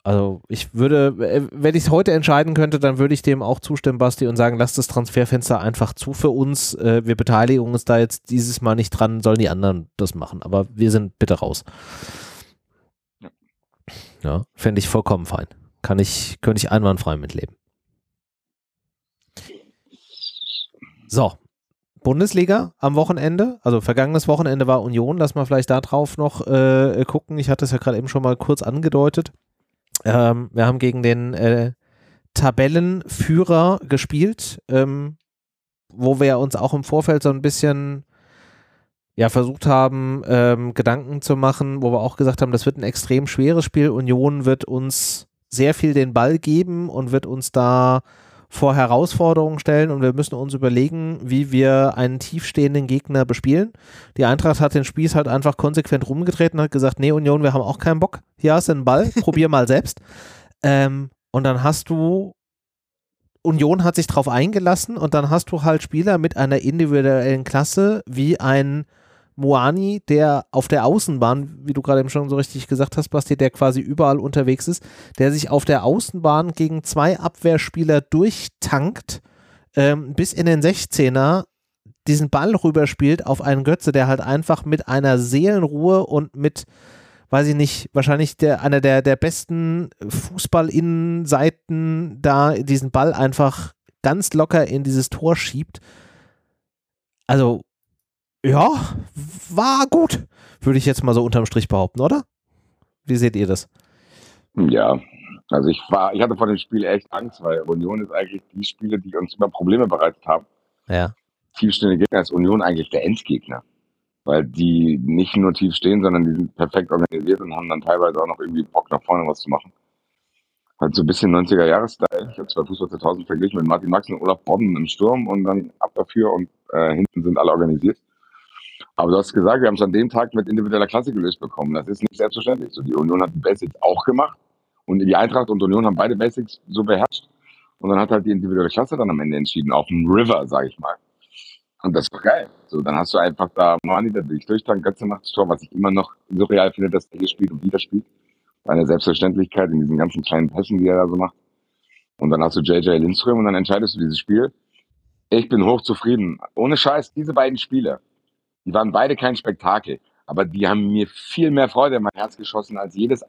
Also ich würde, äh, wenn ich es heute entscheiden könnte, dann würde ich dem auch zustimmen, Basti, und sagen, lass das Transferfenster einfach zu für uns. Äh, wir beteiligen uns da jetzt dieses Mal nicht dran, sollen die anderen das machen. Aber wir sind bitte raus. Ja, ja fände ich vollkommen fein. Kann ich, könnte ich einwandfrei mitleben. So, Bundesliga am Wochenende, also vergangenes Wochenende war Union, lass mal vielleicht da drauf noch äh, gucken. Ich hatte es ja gerade eben schon mal kurz angedeutet. Ähm, wir haben gegen den äh, Tabellenführer gespielt, ähm, wo wir uns auch im Vorfeld so ein bisschen ja, versucht haben, ähm, Gedanken zu machen, wo wir auch gesagt haben, das wird ein extrem schweres Spiel. Union wird uns sehr viel den Ball geben und wird uns da vor Herausforderungen stellen und wir müssen uns überlegen, wie wir einen tiefstehenden Gegner bespielen. Die Eintracht hat den Spieß halt einfach konsequent rumgedreht und hat gesagt, nee Union, wir haben auch keinen Bock. Hier hast du einen Ball, (laughs) probier mal selbst. Ähm, und dann hast du Union hat sich drauf eingelassen und dann hast du halt Spieler mit einer individuellen Klasse wie ein Moani, der auf der Außenbahn, wie du gerade eben schon so richtig gesagt hast, Basti, der quasi überall unterwegs ist, der sich auf der Außenbahn gegen zwei Abwehrspieler durchtankt, ähm, bis in den 16er diesen Ball rüberspielt auf einen Götze, der halt einfach mit einer Seelenruhe und mit, weiß ich nicht, wahrscheinlich der, einer der, der besten Fußballinnenseiten da diesen Ball einfach ganz locker in dieses Tor schiebt. Also ja, war gut, würde ich jetzt mal so unterm Strich behaupten, oder? Wie seht ihr das? Ja, also ich war, ich hatte vor dem Spiel echt Angst, weil Union ist eigentlich die Spiele, die uns immer Probleme bereitet haben. Ja. Tiefstehende Gegner ist Union eigentlich der Endgegner. Weil die nicht nur tief stehen, sondern die sind perfekt organisiert und haben dann teilweise auch noch irgendwie Bock nach vorne was zu machen. Halt so ein bisschen 90er Jahres-Style. Ich habe zwei Fußball 2000 verglichen mit Martin Max und Olaf Bodden im Sturm und dann ab dafür und äh, hinten sind alle organisiert. Aber du hast gesagt, wir haben es an dem Tag mit individueller Klasse gelöst bekommen. Das ist nicht selbstverständlich. So, die Union hat die Basics auch gemacht und die Eintracht und Union haben beide Basics so beherrscht. Und dann hat halt die individuelle Klasse dann am Ende entschieden, auf dem River, sage ich mal. Und das war geil. So, dann hast du einfach da Mani, der will ich durchtanken, Götze macht das Tor, was ich immer noch surreal finde, dass er hier spielt und wieder spielt. Eine Selbstverständlichkeit in diesen ganzen kleinen Pässen, die er da so macht. Und dann hast du JJ Lindström und dann entscheidest du dieses Spiel. Ich bin hochzufrieden. Ohne Scheiß, diese beiden Spiele, die waren beide kein Spektakel. aber die haben mir viel mehr Freude in mein Herz geschossen als jedes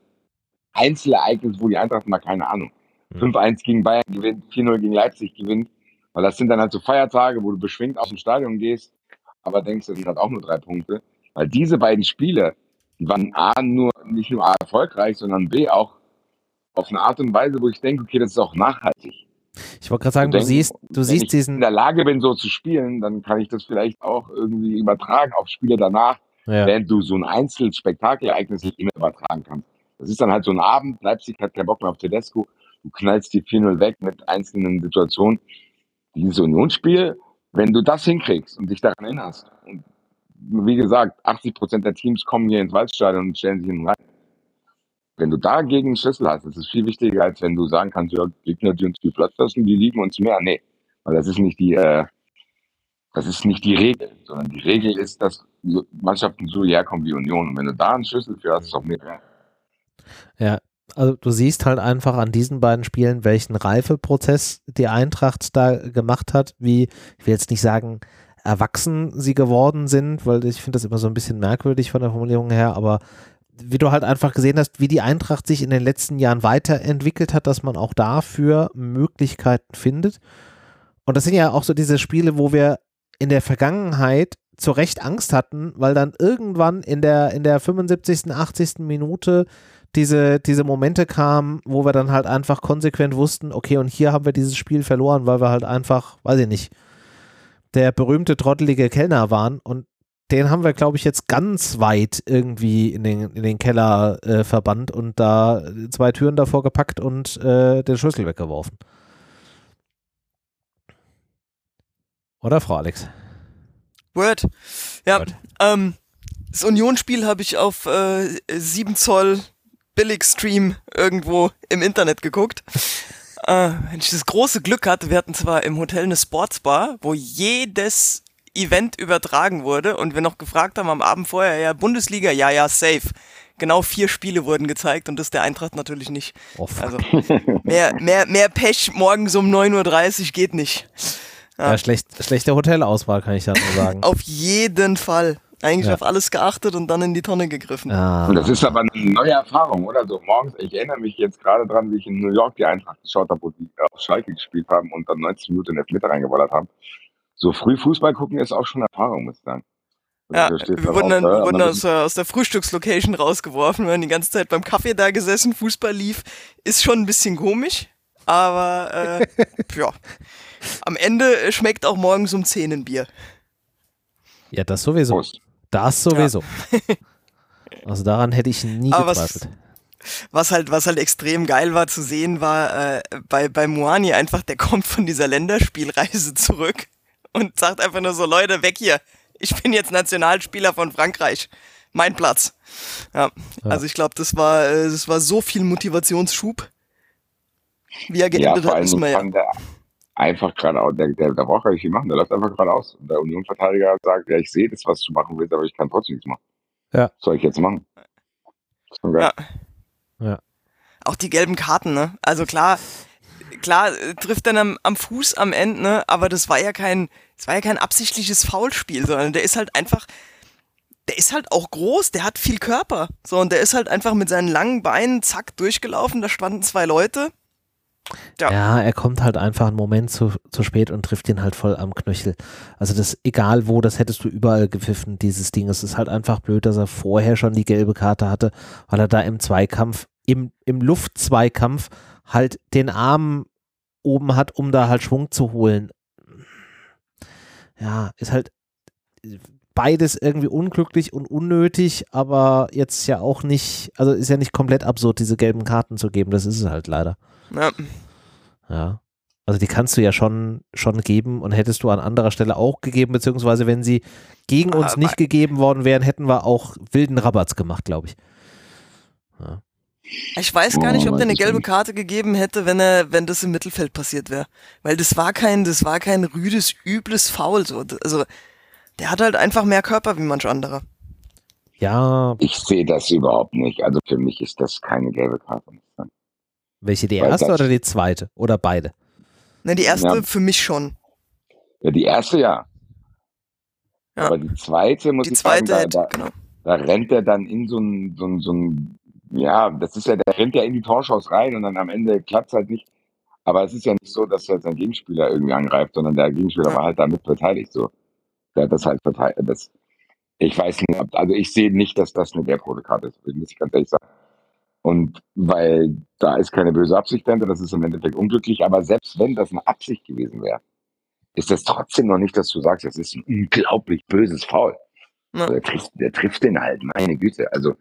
Einzelereignis, wo die Eintracht mal keine Ahnung. 5-1 mhm. gegen Bayern gewinnt, 4-0 gegen Leipzig gewinnt. Weil das sind dann halt so Feiertage, wo du beschwingt aus dem Stadion gehst, aber denkst, das sind halt auch nur drei Punkte. Weil diese beiden Spiele, die waren A, nur, nicht nur A erfolgreich, sondern B, auch auf eine Art und Weise, wo ich denke, okay, das ist auch nachhaltig. Ich wollte gerade sagen, du, denk, siehst, du siehst ich diesen. in der Lage bin, so zu spielen, dann kann ich das vielleicht auch irgendwie übertragen auf Spiele danach, ja. während du so ein Einzelspektakelereignis nicht immer übertragen kannst. Das ist dann halt so ein Abend, Leipzig hat keinen Bock mehr auf Tedesco, du knallst die 4-0 weg mit einzelnen Situationen. Dieses Unionsspiel, wenn du das hinkriegst und dich daran erinnerst, und wie gesagt, 80 Prozent der Teams kommen hier ins Waldstadion und stellen sich hin rein. Wenn du dagegen einen Schlüssel hast, das ist viel wichtiger, als wenn du sagen kannst, ja, Gegner, die uns viel Platz lassen, die lieben uns mehr. Nee, weil das ist nicht die, äh, das ist nicht die Regel, sondern die Regel ist, dass Mannschaften so herkommen wie Union. Und wenn du da einen Schlüssel für hast, ist es auch mehr. Ja, also du siehst halt einfach an diesen beiden Spielen, welchen Reifeprozess die Eintracht da gemacht hat, wie, ich will jetzt nicht sagen, erwachsen sie geworden sind, weil ich finde das immer so ein bisschen merkwürdig von der Formulierung her, aber wie du halt einfach gesehen hast, wie die Eintracht sich in den letzten Jahren weiterentwickelt hat, dass man auch dafür Möglichkeiten findet. Und das sind ja auch so diese Spiele, wo wir in der Vergangenheit zu Recht Angst hatten, weil dann irgendwann in der, in der 75., 80. Minute diese, diese Momente kamen, wo wir dann halt einfach konsequent wussten, okay, und hier haben wir dieses Spiel verloren, weil wir halt einfach, weiß ich nicht, der berühmte trottelige Kellner waren und den haben wir, glaube ich, jetzt ganz weit irgendwie in den, in den Keller äh, verbannt und da zwei Türen davor gepackt und äh, den Schlüssel weggeworfen. Oder, Frau Alex? Word. Ja, Word. Ähm, das Unionsspiel habe ich auf äh, 7 Zoll Billigstream irgendwo im Internet geguckt. äh, wenn ich das große Glück hatte, wir hatten zwar im Hotel eine Sportsbar, wo jedes Event übertragen wurde und wir noch gefragt haben am Abend vorher, ja, Bundesliga, ja, ja, safe. Genau vier Spiele wurden gezeigt und das der Eintracht natürlich nicht. Oh, also mehr, mehr, mehr Pech morgens um 9.30 Uhr geht nicht. Ja, ja schlecht, schlechte Hotelauswahl, kann ich da nur sagen. auf jeden Fall. Eigentlich ja. auf alles geachtet und dann in die Tonne gegriffen. Ja. Das ist aber eine neue Erfahrung, oder? So morgens, ich erinnere mich jetzt gerade dran, wie ich in New York die Eintracht geschaut habe, wo die auf Schalke gespielt haben und dann 90 Minuten in der Mitte reingeballert haben so früh Fußball gucken ist auch schon Erfahrung, muss ich sagen. Also ja, wir wurden dann, da, wurden aus, aus, der Frühstückslocation rausgeworfen, wir haben die ganze Zeit beim Kaffee da gesessen, Fußball lief. Ist schon ein bisschen komisch, aber äh, (laughs) ja. Am Ende schmeckt auch morgens um 10 ein Bier. Ja, das sowieso. Prost. Das sowieso. Ja. (laughs) also daran hätte ich nie aber gezweifelt. Was, was, halt, was halt extrem geil war zu sehen, war äh, bei, bei Moani einfach, der (laughs) kommt von dieser Länderspielreise zurück und sagt einfach nur so, Leute, weg hier. Ich bin jetzt Nationalspieler von Frankreich. Mein Platz. Ja, ja. also ich glaube, das war, äh, das war so viel Motivationsschub. Wie er geendet ja, hat, wissen wir ja. Der einfach geradeaus, der, der, der braucht gar nicht viel machen, der läuft einfach geradeaus. Und der Unionverteidiger sagt, ja, ich sehe das, was du machen willst, aber ich kann trotzdem nichts machen. Ja. Was soll ich jetzt machen? Ist. Ja. ja. Auch die gelben Karten, ne? Also klar, klar, äh, trifft dann am, am Fuß am Ende, ne? aber das war ja kein, das war ja kein absichtliches Foulspiel, sondern der ist halt einfach, der ist halt auch groß, der hat viel Körper. So, und der ist halt einfach mit seinen langen Beinen, zack, durchgelaufen, da standen zwei Leute. Ja. ja, er kommt halt einfach einen Moment zu, zu spät und trifft ihn halt voll am Knöchel. Also das, egal wo, das hättest du überall gepfiffen, dieses Ding. Es ist halt einfach blöd, dass er vorher schon die gelbe Karte hatte, weil er da im Zweikampf, im, im Luftzweikampf halt den Arm oben hat, um da halt Schwung zu holen. Ja, ist halt beides irgendwie unglücklich und unnötig, aber jetzt ja auch nicht, also ist ja nicht komplett absurd, diese gelben Karten zu geben, das ist es halt leider. Ja. Ja. Also die kannst du ja schon, schon geben und hättest du an anderer Stelle auch gegeben, beziehungsweise wenn sie gegen uns aber nicht gegeben worden wären, hätten wir auch wilden Rabatz gemacht, glaube ich. Ich weiß gar nicht, ob der eine gelbe Karte gegeben hätte, wenn er, wenn das im Mittelfeld passiert wäre. Weil das war kein, das war kein rüdes, übles Foul, so. Also, der hat halt einfach mehr Körper wie manch anderer. Ja. Ich sehe das überhaupt nicht. Also für mich ist das keine gelbe Karte. Welche, die erste oder die zweite? Oder beide? Ne, die erste ja. für mich schon. Ja, die erste ja. ja. Aber die zweite muss die ich zweite sagen, da, da, genau. da rennt er dann in so ein, so ein, so ein, ja, das ist ja, der rennt ja in die Torschance rein und dann am Ende klappt es halt nicht. Aber es ist ja nicht so, dass er sein Gegenspieler irgendwie angreift, sondern der Gegenspieler war halt damit beteiligt, so. Der hat das halt verteidigt. Das, ich weiß nicht, also ich sehe nicht, dass das eine gelb-rote Karte ist, muss ich ganz ehrlich sagen. Und weil da ist keine böse Absicht dahinter, das ist im Endeffekt unglücklich, aber selbst wenn das eine Absicht gewesen wäre, ist das trotzdem noch nicht, dass du sagst, das ist ein unglaublich böses Foul. Ja. Der, trifft, der trifft den halt, meine Güte. Also,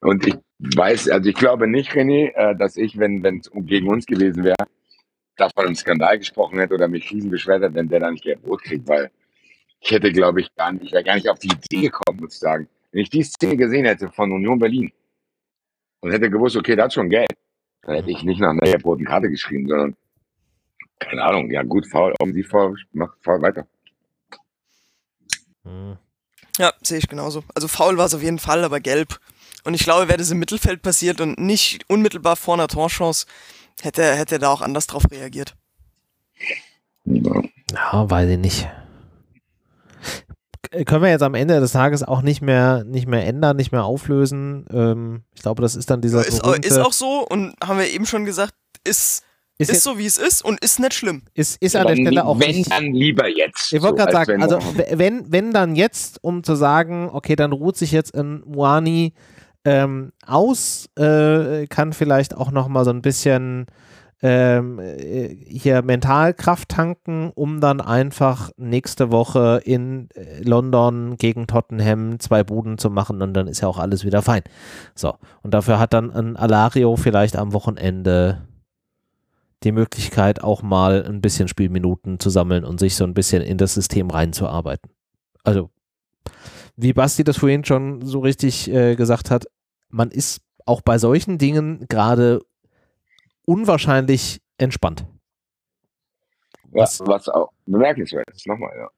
und ich weiß, also ich glaube nicht, René, äh, dass ich, wenn es gegen uns gewesen wäre, davon einen Skandal gesprochen hätte oder mich riesen beschwert hätte, wenn der da nicht gelb-rot kriegt, weil ich hätte, glaube ich, gar nicht, ich wäre gar nicht auf die Idee gekommen, muss ich sagen. Wenn ich die Szene gesehen hätte von Union Berlin und hätte gewusst, okay, das ist schon Geld, dann hätte ich nicht nach einer gelb-roten Karte geschrieben, sondern keine Ahnung, ja gut, faul, offensiv faul, mach faul weiter. Hm. Ja, sehe ich genauso. Also faul war es auf jeden Fall, aber gelb. Und ich glaube, wäre das im Mittelfeld passiert und nicht unmittelbar vor einer Torchance, hätte, hätte er da auch anders drauf reagiert. Ja, weiß ich nicht. Können wir jetzt am Ende des Tages auch nicht mehr, nicht mehr ändern, nicht mehr auflösen. Ähm, ich glaube, das ist dann dieser. Ist, ist auch so und haben wir eben schon gesagt, ist ist, ist so, wie es ist und ist nicht schlimm. Ist, ist an der Stelle auch. Wenn, nicht, dann lieber jetzt. Ich wollte so, gerade sagen, also wenn, wenn dann jetzt, um zu sagen, okay, dann ruht sich jetzt in Muani ähm, aus, äh, kann vielleicht auch nochmal so ein bisschen ähm, äh, hier Mentalkraft tanken, um dann einfach nächste Woche in äh, London gegen Tottenham zwei Buden zu machen und dann ist ja auch alles wieder fein. So, und dafür hat dann ein Alario vielleicht am Wochenende die Möglichkeit, auch mal ein bisschen Spielminuten zu sammeln und sich so ein bisschen in das System reinzuarbeiten. Also, wie Basti das vorhin schon so richtig äh, gesagt hat, man ist auch bei solchen Dingen gerade unwahrscheinlich entspannt. Was, was auch bemerkenswert ist, nochmal, ja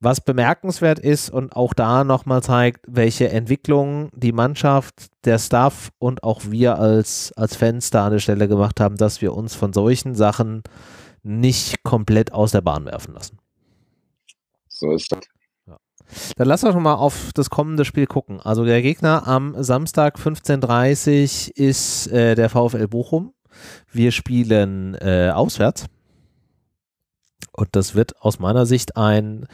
was bemerkenswert ist und auch da nochmal zeigt, welche Entwicklung die Mannschaft, der Staff und auch wir als, als Fans da an der Stelle gemacht haben, dass wir uns von solchen Sachen nicht komplett aus der Bahn werfen lassen. So ist das. Dann lass uns mal auf das kommende Spiel gucken. Also der Gegner am Samstag 15.30 Uhr ist äh, der VfL Bochum. Wir spielen äh, auswärts. Und das wird aus meiner Sicht ein,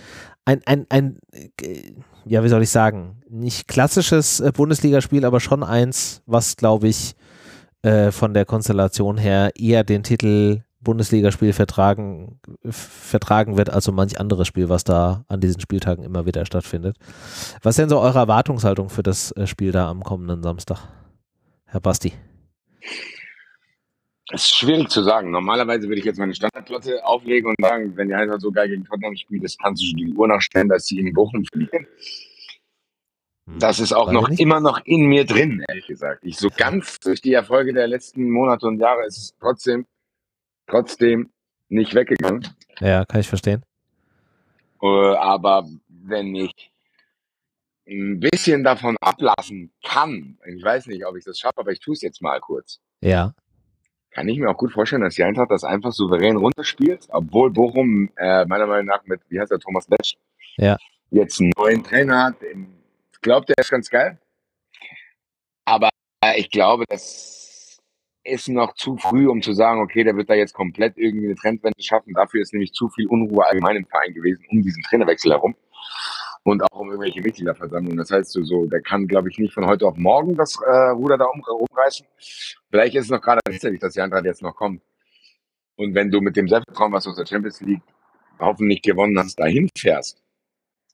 ein, ein, ein, äh, ja, wie soll ich sagen, nicht klassisches äh, Bundesligaspiel, aber schon eins, was, glaube ich, äh, von der Konstellation her eher den Titel Bundesligaspiel vertragen, vertragen wird als so manch anderes Spiel, was da an diesen Spieltagen immer wieder stattfindet. Was ist denn so eure Erwartungshaltung für das Spiel da am kommenden Samstag, Herr Basti? Das ist schwierig zu sagen. Normalerweise würde ich jetzt meine Standardplatte auflegen und sagen, wenn die Eintracht so geil gegen Tottenham spielt, das kannst du schon die Uhr nachstellen, dass sie in Bochum verlieren. Hm. Das ist auch noch immer noch in mir drin, ehrlich gesagt. Ich so ganz durch die Erfolge der letzten Monate und Jahre ist es trotzdem, trotzdem nicht weggegangen. Ja, kann ich verstehen. Äh, aber wenn ich ein bisschen davon ablassen kann, ich weiß nicht, ob ich das schaffe, aber ich tue es jetzt mal kurz. Ja kann ich mir auch gut vorstellen, dass die Eintracht das einfach souverän runterspielt, obwohl Bochum äh, meiner Meinung nach mit, wie heißt der, Thomas Letsch, ja. jetzt einen neuen Trainer hat. Ich glaube, der ist ganz geil. Aber ich glaube, das ist noch zu früh, um zu sagen, okay, der wird da jetzt komplett irgendwie eine Trendwende schaffen. Dafür ist nämlich zu viel Unruhe allgemein im Verein gewesen, um diesen Trainerwechsel herum und auch um irgendwelche Mitgliederversammlungen. Das heißt, so, der kann, glaube ich, nicht von heute auf morgen das äh, Ruder da um, umreißen. Vielleicht ist es noch gerade rechtzeitig, dass Eintracht jetzt noch kommt. Und wenn du mit dem Selbstvertrauen, was aus der Champions League hoffentlich gewonnen hast, dahin fährst,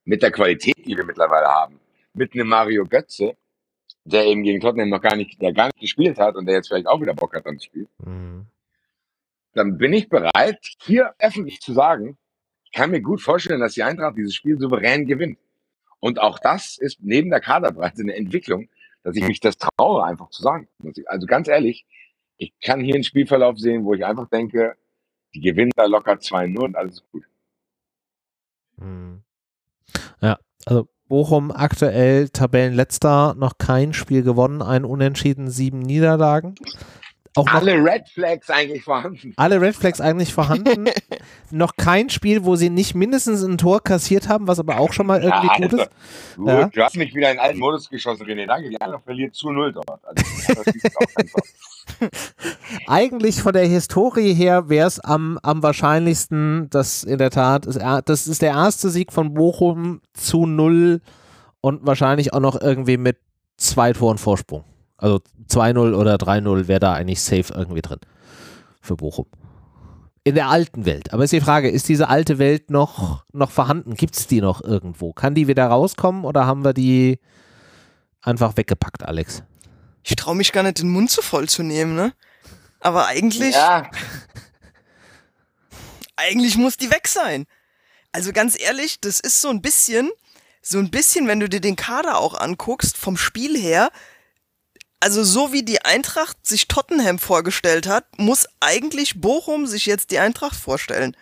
mit der Qualität, die wir mittlerweile haben, mit einem Mario Götze, der eben gegen Tottenham noch gar nicht, der gar nicht gespielt hat und der jetzt vielleicht auch wieder Bock hat, dann zu spielen, mhm. dann bin ich bereit, hier öffentlich zu sagen, ich kann mir gut vorstellen, dass die Eintracht dieses Spiel souverän gewinnt. Und auch das ist neben der Kaderbreite eine Entwicklung, dass ich mich das traue, einfach zu sagen. Also ganz ehrlich, ich kann hier einen Spielverlauf sehen, wo ich einfach denke, die gewinnen da locker 2-0 und alles ist gut. Hm. Ja, also Bochum aktuell Tabellenletzter, noch kein Spiel gewonnen, ein Unentschieden, sieben Niederlagen. Auch Alle Red Flags eigentlich vorhanden. alle Red Flags eigentlich vorhanden. (laughs) noch kein Spiel, wo sie nicht mindestens ein Tor kassiert haben, was aber auch schon mal irgendwie Ja, gut also, ist. Du, Ja. du hast mich wieder in alten Modus geschossen, René. Danke. Die andere verliert zu null dort. Also, das ist auch kein. (laughs) Eigentlich von der Historie her wäre es am, am wahrscheinlichsten, dass in der Tat, das ist der erste Sieg von Bochum zu null und wahrscheinlich auch noch irgendwie mit zwei Toren Vorsprung. Also 2-0 oder 3-0 wäre da eigentlich safe irgendwie drin für Bochum. In der alten Welt. Aber ist die Frage, ist diese alte Welt noch, noch vorhanden? Gibt es die noch irgendwo? Kann die wieder rauskommen oder haben wir die einfach weggepackt, Alex? Ich traue mich gar nicht, den Mund zu voll zu nehmen, ne? Aber eigentlich, Ja, eigentlich muss die weg sein. Also ganz ehrlich, das ist so ein bisschen, so ein bisschen, wenn du dir den Kader auch anguckst, vom Spiel her, also so wie die Eintracht sich Tottenham vorgestellt hat, muss eigentlich Bochum sich jetzt die Eintracht vorstellen.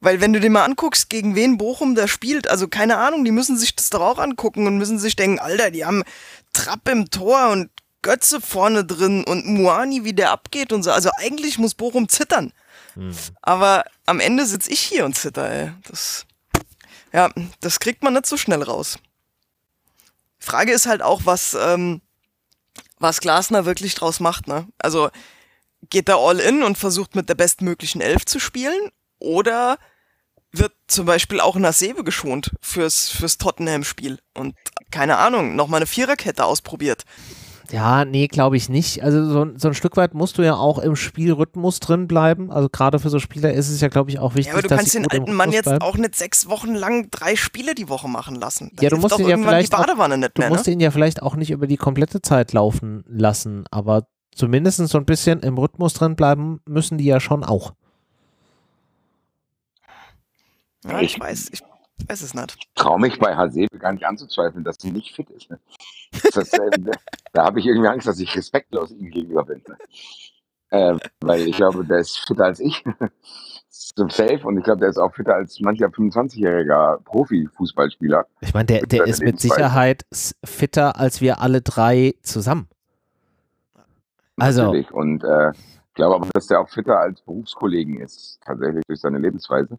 Weil wenn du dir mal anguckst, gegen wen Bochum da spielt, also keine Ahnung, die müssen sich das doch auch angucken und müssen sich denken, Alter, die haben Trapp im Tor und Götze vorne drin und Muani, wie der abgeht und so. Also eigentlich muss Bochum zittern. Aber am Ende sitz ich hier und zitter, ey. Das, ja, das kriegt man nicht so schnell raus. Frage ist halt auch, was, ähm, was Glasner wirklich draus macht, ne? Also, geht er all in und versucht mit der bestmöglichen Elf zu spielen? Oder wird zum Beispiel auch Nasebe geschont fürs, fürs Tottenham-Spiel? Und keine Ahnung, nochmal eine Viererkette ausprobiert. Ja, nee, glaube ich nicht. Also so, so ein Stück weit musst du ja auch im Spielrhythmus drin bleiben. Also gerade für so Spieler ist es ja, glaube ich, auch wichtig, Ja, aber du dass kannst den alten Mann jetzt bleiben. auch nicht sechs Wochen lang drei Spiele die Woche machen lassen. Da Ja, du musst doch ihn ja irgendwann vielleicht die auch- Badewanne nicht Du mehr, musst ne? ihn ja vielleicht auch nicht über die komplette Zeit laufen lassen, aber zumindest so ein bisschen im Rhythmus drin bleiben müssen die ja schon auch. Ja, ich Ich- weiß, ich weiß es nicht. traue mich bei Hasebe gar nicht anzuzweifeln, dass sie nicht fit ist. Ne? Das, äh, (laughs) da habe ich irgendwie Angst, dass ich respektlos ihm gegenüber bin. Ne? Äh, weil ich glaube, der ist fitter als ich. (laughs) Zum Safe und ich glaube, der ist auch fitter als mancher 25-jähriger Profifußballspieler. Ich meine, der, der ist mit. Sicherheit fitter als wir alle drei zusammen. Also- Natürlich. Und äh, ich glaube aber, dass der auch fitter als Berufskollegen ist, tatsächlich durch seine Lebensweise.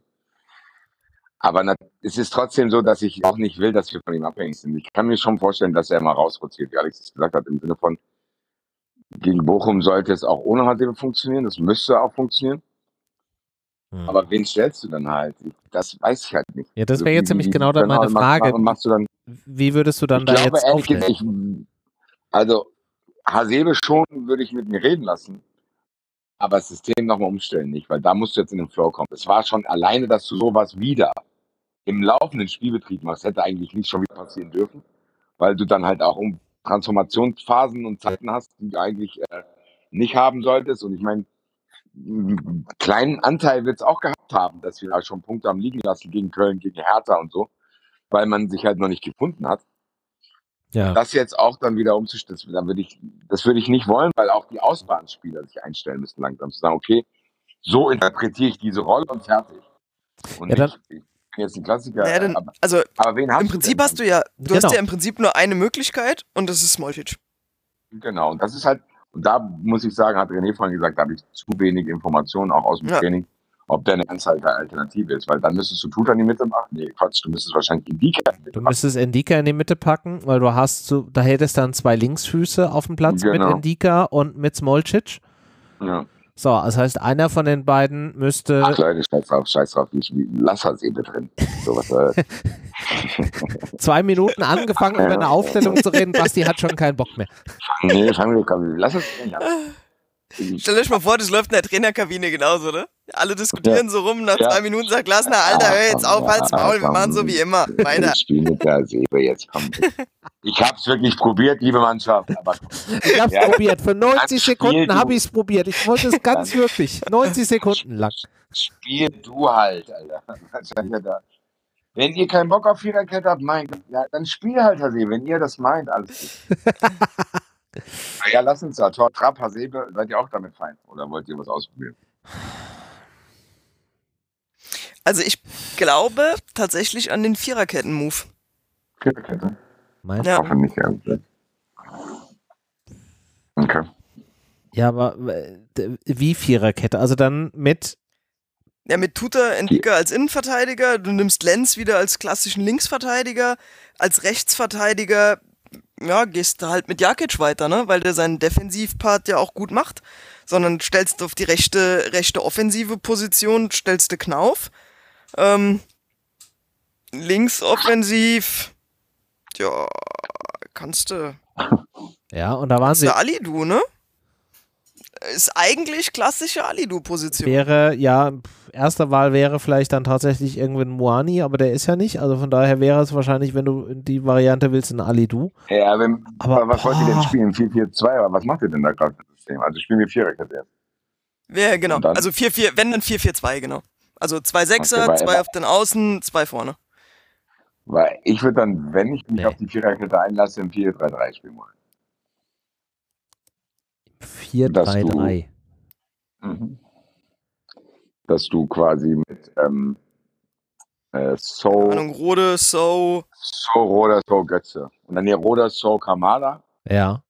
Aber es ist trotzdem so, dass ich auch nicht will, dass wir von ihm abhängig sind. Ich kann mir schon vorstellen, dass er mal rausrotiert, wie Alex es gesagt hat, im Sinne von, gegen Bochum sollte es auch ohne Hasebe funktionieren, das müsste auch funktionieren. Hm. Aber wen stellst du dann halt? Das weiß ich halt nicht. Ja, das Also wäre jetzt nämlich genau dann meine Frage. Machst dann Wie würdest du dann da glaube jetzt aufstellen? ich, also Hasebe schon würde ich mit mir reden lassen, aber das System nochmal umstellen nicht, weil da musst du jetzt in den Flow kommen. Es war schon alleine, dass du sowas wieder im laufenden Spielbetrieb machst, hätte eigentlich nicht schon wieder passieren dürfen, weil du dann halt auch um Transformationsphasen und Zeiten hast, die du eigentlich äh, nicht haben solltest. Und ich meine, einen kleinen Anteil wird es auch gehabt haben, dass wir da schon Punkte haben liegen lassen gegen Köln, gegen Hertha und so, weil man sich halt noch nicht gefunden hat Ja. das jetzt auch dann wieder umzustellen, dann würde ich, das würde ich nicht wollen, weil auch die Ausbahnspieler sich einstellen müssen langsam zu sagen, okay, so interpretiere ich diese Rolle und fertig. Und Ja, dann- ich jetzt ein Klassiker, Naja, dann, aber, also aber wen hast im du Prinzip denn hast du ja, du Genau. hast ja im Prinzip nur eine Möglichkeit und das ist dann? Genau, und das ist halt, und da muss ich sagen, hat René vorhin gesagt, da habe ich zu wenig Informationen auch aus dem Ja. Training, ob der eine halt Alternative ist, weil dann müsstest du Tuta in die Mitte machen. Nee, Quatsch, du müsstest wahrscheinlich Indika in die Mitte Du machen. müsstest Endika in die Mitte packen, weil du hast so, da hättest dann zwei Linksfüße auf dem Platz mit Genau. Endika und mit Smolcic. Ja. So, das heißt, einer von den beiden müsste. Ach Leute, scheiß drauf, scheiß drauf, ich lass das eben drin. So was, äh, (laughs) zwei Minuten angefangen, über eine (laughs) Aufstellung zu reden. Basti hat schon keinen Bock mehr. nee, fangen wir, komm, lass es drin. Stellt euch mal vor, das läuft in der Trainerkabine genauso, ne? Alle diskutieren so rum, nach Ja. zwei Minuten sagt Glasner, Alter, hör jetzt auf, halt's Maul, wir machen so wie immer. Weiter. Ich spiele mit der Säbe, jetzt komm. Ich hab's wirklich probiert, liebe Mannschaft, aber Ich hab's Ja. probiert. Für 90 Dann spiel Sekunden habe ich es probiert. Ich wollte es ganz wirklich. 90 Sekunden lang. spiel du halt, Alter. Da? Wenn ihr keinen Bock auf Viererkette habt, mein Gott, ja, dann spiel halt Hasebe, wenn ihr das meint, alles gut. (laughs) Ja, lass uns da. Tor, Trapp, Hasebe, seid ihr auch damit fein? Oder wollt ihr was ausprobieren? Also ich glaube tatsächlich an den Viererketten-Move. Viererkette? Meinst Ja. Hoffe nicht, ja. Okay. Ja, aber äh, wie Viererkette? Also dann mit. Ja, mit Tuta Endika als Innenverteidiger, du nimmst Lenz wieder als klassischen Linksverteidiger, als Rechtsverteidiger, ja, gehst du halt mit Jakic weiter, ne? Weil der seinen Defensivpart ja auch gut macht, sondern stellst du auf die rechte, rechte offensive Position, stellst du Knauf. Ähm, links offensiv, ja, kannst du. Ja, und da waren sie. Ali, du, ne? Ist eigentlich klassische Ali-Du-Position. Wäre, ja, erste Wahl wäre vielleicht dann tatsächlich irgendwann Moani, aber der ist ja nicht. Also von daher wäre es wahrscheinlich, wenn du die Variante willst, ein Ali-Du. Ja, wenn, Aber, was wollt ihr denn boah. spielen? 4-4-2, aber was macht ihr denn da gerade ein System? Also spielen wir Viererkette jetzt. Ja, genau. Also 4-4, wenn dann 4-4-2, genau. Also zwei Sechser, Okay, zwei auf den Außen, zwei vorne. Weil ich würde dann, wenn ich mich Nee. auf die Viererkette einlasse, im 4-3-3 spielen wollen. 4-3-3. Mhm. Dass du quasi mit ähm, äh, So, Ahnung, Rode, So, So, Roder, So, Götze. Und dann hier Roder, So, Kamada Ja.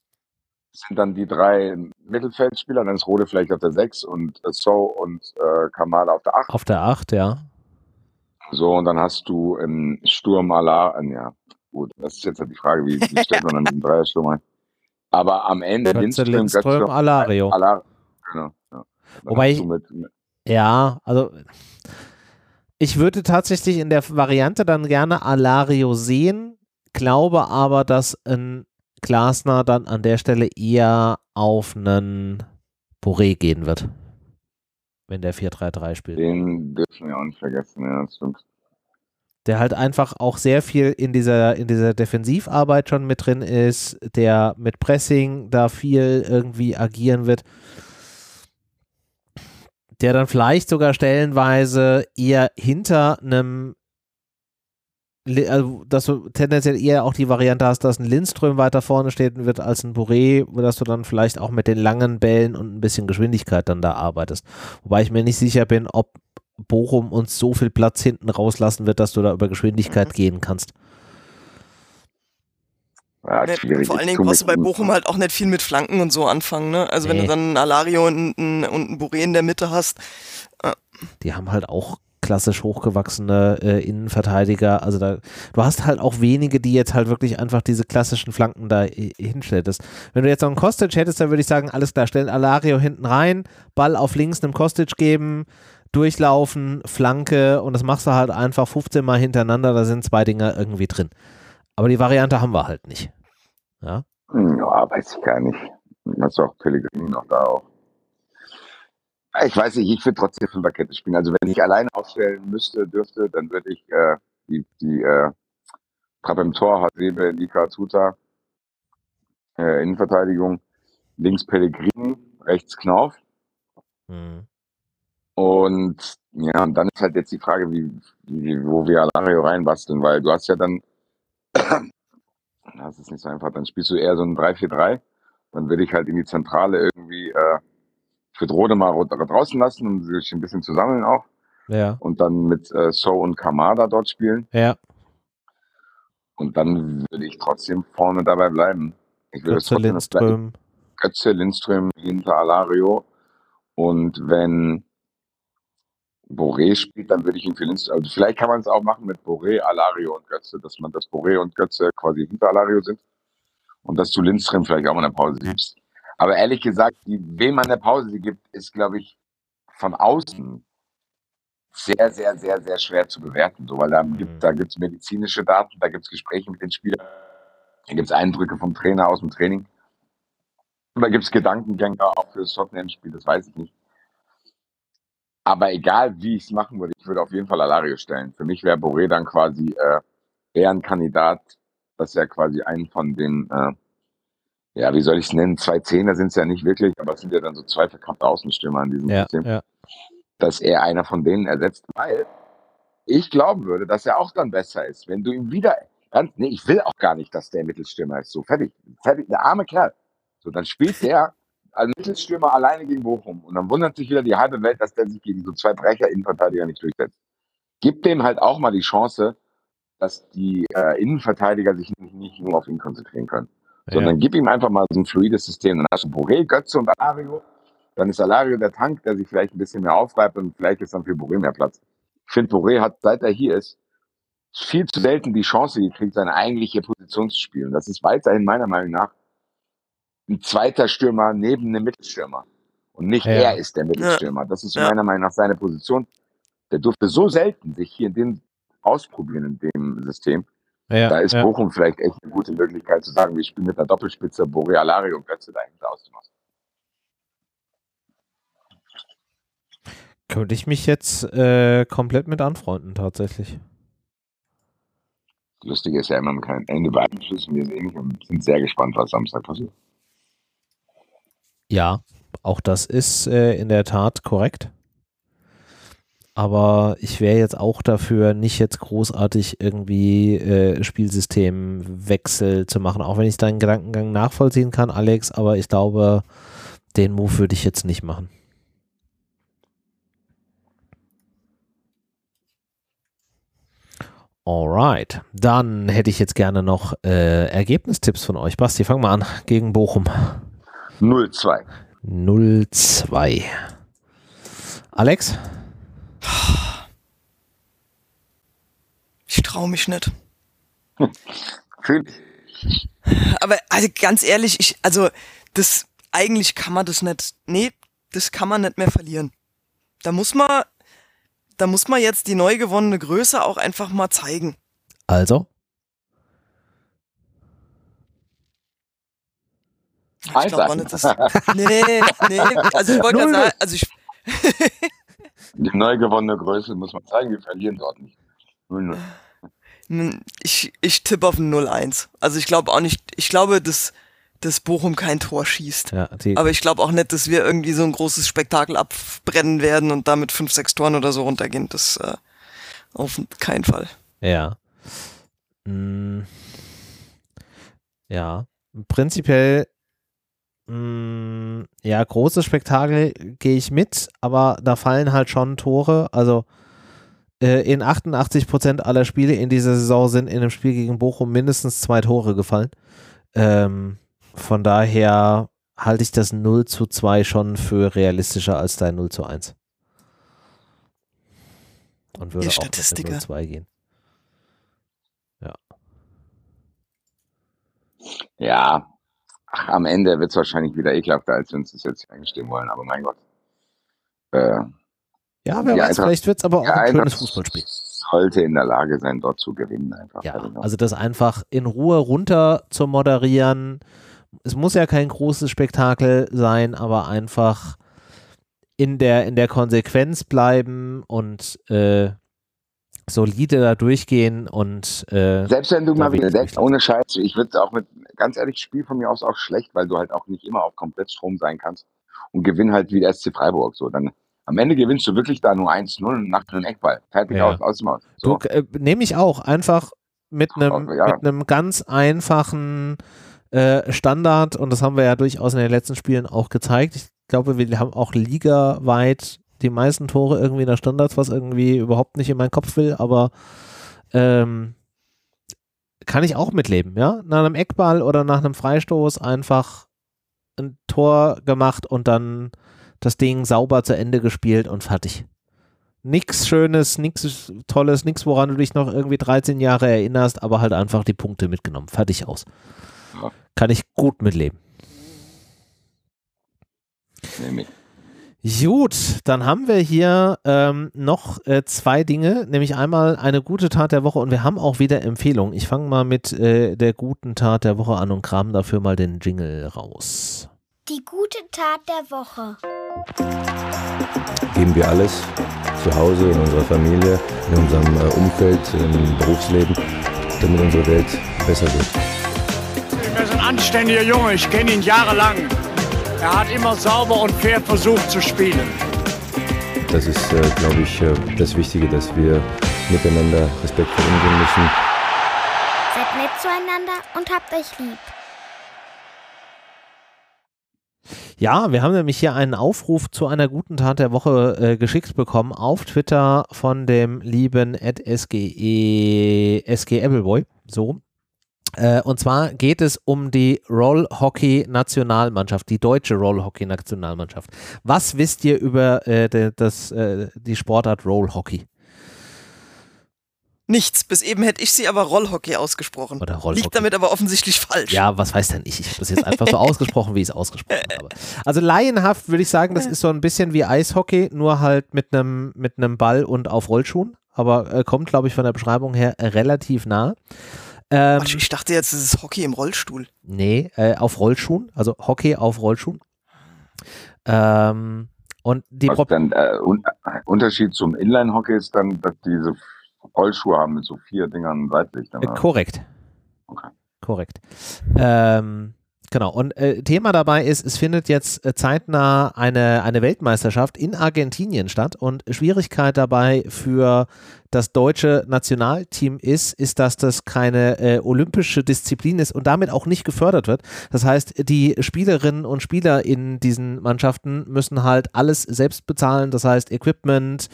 sind dann die drei Mittelfeldspieler. Dann ist Rode vielleicht auf der 6 und äh, So und äh, Kamada auf der 8. Auf der 8, ja. So, und dann hast du im Sturm Alar, ja, gut, das ist jetzt halt die Frage, wie, wie stellt man dann diesen Dreiersturm (laughs) ein? Aber am Ende Götze, Lindström, Götze, Alario. Alar, genau. Ja. Wobei ich- mit, mit, Ja, also ich würde tatsächlich in der Variante dann gerne Alario sehen, glaube aber, dass ein Glasner dann an der Stelle eher auf einen Boré gehen wird, wenn der 4-3-3 spielt. den dürfen wir auch nicht vergessen, ja, das stimmt. Der halt einfach auch sehr viel in dieser, in dieser Defensivarbeit schon mit drin ist, der mit Pressing da viel irgendwie agieren wird. Der dann vielleicht sogar stellenweise eher hinter einem also, dass du tendenziell eher auch die Variante hast, dass ein Lindström weiter vorne steht wird als ein Boré, dass du dann vielleicht auch mit den langen Bällen und ein bisschen Geschwindigkeit dann da arbeitest. Wobei ich mir nicht sicher bin, ob Bochum uns so viel Platz hinten rauslassen wird, dass du da über Geschwindigkeit Mhm. gehen kannst. Ja, vor allen Dingen brauchst du bei Bochum halt auch nicht viel mit Flanken und so anfangen, ne? Also wenn Nee. du dann einen Alario und einen, und einen Boré in der Mitte hast, Die haben halt auch klassisch hochgewachsene äh, Innenverteidiger. Also da, du hast halt auch wenige, die jetzt halt wirklich einfach diese klassischen Flanken da äh, hinstelltest. Wenn du jetzt noch einen Kostic hättest, dann würde ich sagen, alles klar, stellen Alario hinten rein, Ball auf links einem Kostic geben, durchlaufen, Flanke und das machst du halt einfach 15 Mal hintereinander, da sind zwei Dinger irgendwie drin. Aber die Variante haben wir halt nicht. Ja. Ja, weiß ich gar nicht. Hast du auch Pellegrini noch da auch. Ich weiß nicht, ich würde trotzdem Fünferkette spielen. Also wenn ich alleine aufstellen müsste, dürfte, dann würde ich äh, die, die äh, Trapp im Tor, Hasebe, Lika, Tuta, äh, Innenverteidigung, links Pellegrini, rechts Knauf. Hm. Und ja, und dann ist halt jetzt die Frage, wie, wie wo wir Alario reinbasteln, weil du hast ja dann, das ist nicht so einfach, dann spielst du eher so ein 3-4-3, dann würde ich halt in die Zentrale irgendwie, äh, ich würde Rode mal draußen lassen, um sich ein bisschen zu sammeln auch Ja, und dann mit äh, So und Kamada dort spielen ja. und dann würde ich trotzdem vorne dabei bleiben. Ich würde Götze, Lindström. Götze, Lindström hinter Alario. Und wenn Boré spielt, dann würde ich ihn für Lindström. Also vielleicht kann man es auch machen mit Boré, Alario und Götze, dass man das Boré und Götze quasi hinter Alario sind. Und dass du Lindström vielleicht auch mal eine Pause gibst. Aber ehrlich gesagt, die, wem man eine Pause gibt, ist, glaube ich, von außen sehr, sehr, sehr, sehr schwer zu bewerten. So, weil da Mhm. gibt da gibt's medizinische Daten, da gibt es Gespräche mit den Spielern, da gibt es Eindrücke vom Trainer aus dem Training. Und da gibt es Gedankengänge auch für das Tottenham-Spiel, das weiß ich nicht. Aber egal, wie ich es machen würde, ich würde auf jeden Fall Alario stellen. Für mich wäre Boré dann quasi äh, eher ein Kandidat, dass er quasi einen von den, äh, ja, wie soll ich es nennen, zwei Zehner sind es ja nicht wirklich, aber es sind ja dann so zwei verkappte Außenstürmer in diesem Ja, System, ja. dass er einer von denen ersetzt, weil ich glauben würde, dass er auch dann besser ist, wenn du ihm wieder, ganz, nee, ich will auch gar nicht, dass der Mittelstürmer ist, so fertig, fertig, der arme Kerl. So, dann spielt der als Mittelstürmer alleine gegen Bochum und dann wundert sich wieder die halbe Welt, dass der sich gegen so zwei Brecher-Innenverteidiger nicht durchsetzt. Gib dem halt auch mal die Chance, dass die äh, Innenverteidiger sich nicht, nicht nur auf ihn konzentrieren können. Sondern gib ihm einfach mal so ein fluides System. Dann hast du Boré, Götze und Alario. Dann ist Alario der Tank, der sich vielleicht ein bisschen mehr aufreibt und vielleicht ist dann für Boré mehr Platz. Ich finde, Boré hat, seit er hier ist, viel zu selten die Chance gekriegt, seine eigentliche Position zu spielen. Das ist weiterhin meiner Meinung nach ein zweiter Stürmer neben einem Mittelstürmer. Und nicht Ja. er ist der Mittelstürmer. Das ist Ja. meiner Meinung nach seine Position. Der durfte so selten sich hier in dem ausprobieren in dem System. Ja, Da ist ja. Bochum vielleicht echt eine gute Möglichkeit zu sagen, wir spielen mit einer Doppelspitze Boré Alario und Götze dahinter auszumachen. Könnte ich mich jetzt äh, komplett mit anfreunden, tatsächlich. Das Lustige ist ja immer, man kann Ende beeinflussen, wir sehen nicht und sind sehr gespannt, was Samstag passiert. Ja, auch das ist äh, in der Tat korrekt. Aber ich wäre jetzt auch dafür, nicht jetzt großartig irgendwie äh, Spielsystemwechsel zu machen, auch wenn ich deinen Gedankengang nachvollziehen kann, Alex, aber ich glaube, den Move würde ich jetzt nicht machen. Alright, dann hätte ich jetzt gerne noch äh, Ergebnistipps von euch. Basti, fang mal an gegen Bochum. 0-2. 0-2. Alex? Ich traue mich nicht. (laughs) Ich. Aber also ganz ehrlich, ich, also das, eigentlich kann man das nicht, nee, das kann man nicht mehr verlieren. Da muss man, da muss man jetzt die neu gewonnene Größe auch einfach mal zeigen. Also? Ich glaube nicht, dass, nee, nee, also ich wollte gerade sagen, also ich, Die neu gewonnene Größe muss man zeigen, wir verlieren dort nicht. 0-0. ich, ich tippe auf ein 0-1. Also ich glaube auch nicht, ich glaube, dass, dass Bochum kein Tor schießt. Ja, Aber ich glaube auch nicht, dass wir irgendwie so ein großes Spektakel abbrennen werden und damit fünf, sechs Toren oder so runtergehen. Das äh, auf keinen Fall. ja. Mm, ja. Prinzipiell, ja, großes Spektakel gehe ich mit, aber da fallen halt schon Tore. Also äh, in 88 Prozent aller Spiele in dieser Saison sind in einem Spiel gegen Bochum mindestens zwei Tore gefallen. Ähm, von daher halte ich das 0 zu 2 schon für realistischer als dein 0 zu 1. Und würde Ihr auch mit Statistiker. 0 2 gehen. Ja, ach, am Ende wird es wahrscheinlich wieder ekelhafter, als wir uns das jetzt eingestehen wollen, aber mein Gott. Äh, Ja, wer weiß, Eintracht- vielleicht wird es aber auch ein Eintracht schönes Fußballspiel. sollte in der Lage sein, dort zu gewinnen einfach. Ja, also das einfach in Ruhe runter zu moderieren. Es muss ja kein großes Spektakel sein, aber einfach in der, in der Konsequenz bleiben und äh, solide da durchgehen und äh, Selbst wenn du mal wieder denkst, nicht. ohne Scheiß, ich würde auch mit, ganz ehrlich, Spiel von mir aus auch schlecht, weil du halt auch nicht immer auf komplett Strom sein kannst und gewinn halt wie der SC Freiburg. So, dann am Ende gewinnst du wirklich da nur 1-0 und nach einem Eckball. Fertig Ja. aus, aus dem Haus. So. Äh, nehme ich auch. Einfach mit einem Ja. mit einem ganz einfachen äh, Standard und das haben wir ja durchaus in den letzten Spielen auch gezeigt. Ich glaube, wir haben auch ligaweit die meisten Tore irgendwie in der Standards, was irgendwie überhaupt nicht in meinen Kopf will, aber ähm, kann ich auch mitleben, ja? Nach einem Eckball oder nach einem Freistoß einfach ein Tor gemacht und dann das Ding sauber zu Ende gespielt und fertig. Nix Schönes, nix Tolles, nix, woran du dich noch irgendwie 13 Jahre erinnerst, aber halt einfach die Punkte mitgenommen. Fertig aus. Kann ich gut mitleben. Nee, Gut, dann haben wir hier ähm, noch äh, zwei Dinge, nämlich einmal eine gute Tat der Woche und wir haben auch wieder Empfehlungen. Ich fange mal mit äh, der guten Tat der Woche an und kram dafür mal den Jingle raus. Die gute Tat der Woche. geben wir alles zu Hause, in unserer Familie, in unserem äh, Umfeld, im Berufsleben, damit unsere Welt besser wird. Er ist ein anständiger Junge, ich kenne ihn jahrelang. Er hat immer sauber und fair versucht zu spielen. Das ist, äh, glaube ich, äh, das Wichtige, dass wir miteinander respektvoll umgehen müssen. Seid nett zueinander und habt euch lieb. Ja, wir haben nämlich hier einen Aufruf zu einer guten Tat der Woche äh, geschickt bekommen auf Twitter von dem lieben SGE, SG Appleboy. So. Äh, und zwar geht es um die Rollhockey-Nationalmannschaft, die deutsche Rollhockey-Nationalmannschaft. Was wisst ihr über äh, das, äh, die Sportart Rollhockey? Nichts. Bis eben hätte ich sie aber Rollhockey ausgesprochen. Oder Rollhockey. Liegt damit aber offensichtlich falsch. Ja, was weiß denn ich? Ich habe das jetzt einfach so ausgesprochen, wie ich es ausgesprochen habe. Also laienhaft würde ich sagen, das ist so ein bisschen wie Eishockey, nur halt mit einem mit Ball und auf Rollschuhen. Aber äh, kommt, glaube ich, von der Beschreibung her relativ nah. Ähm, Quatsch, ich dachte jetzt, es ist Hockey im Rollstuhl. Nee, äh, auf Rollschuhen, also Hockey auf Rollschuhen. Ähm, und die Was Pro dann äh, un äh, Unterschied zum Inline-Hockey ist dann, dass diese Rollschuhe haben mit so vier Dingern Seitlichtern. äh, korrekt. Okay. Korrekt. Ähm, genau. Und äh, Thema dabei ist, es findet jetzt äh, zeitnah eine, eine Weltmeisterschaft in Argentinien statt und Schwierigkeit dabei für das deutsche Nationalteam ist, ist, dass das keine äh, olympische Disziplin ist und damit auch nicht gefördert wird. Das heißt, die Spielerinnen und Spieler in diesen Mannschaften müssen halt alles selbst bezahlen. Das heißt, Equipment,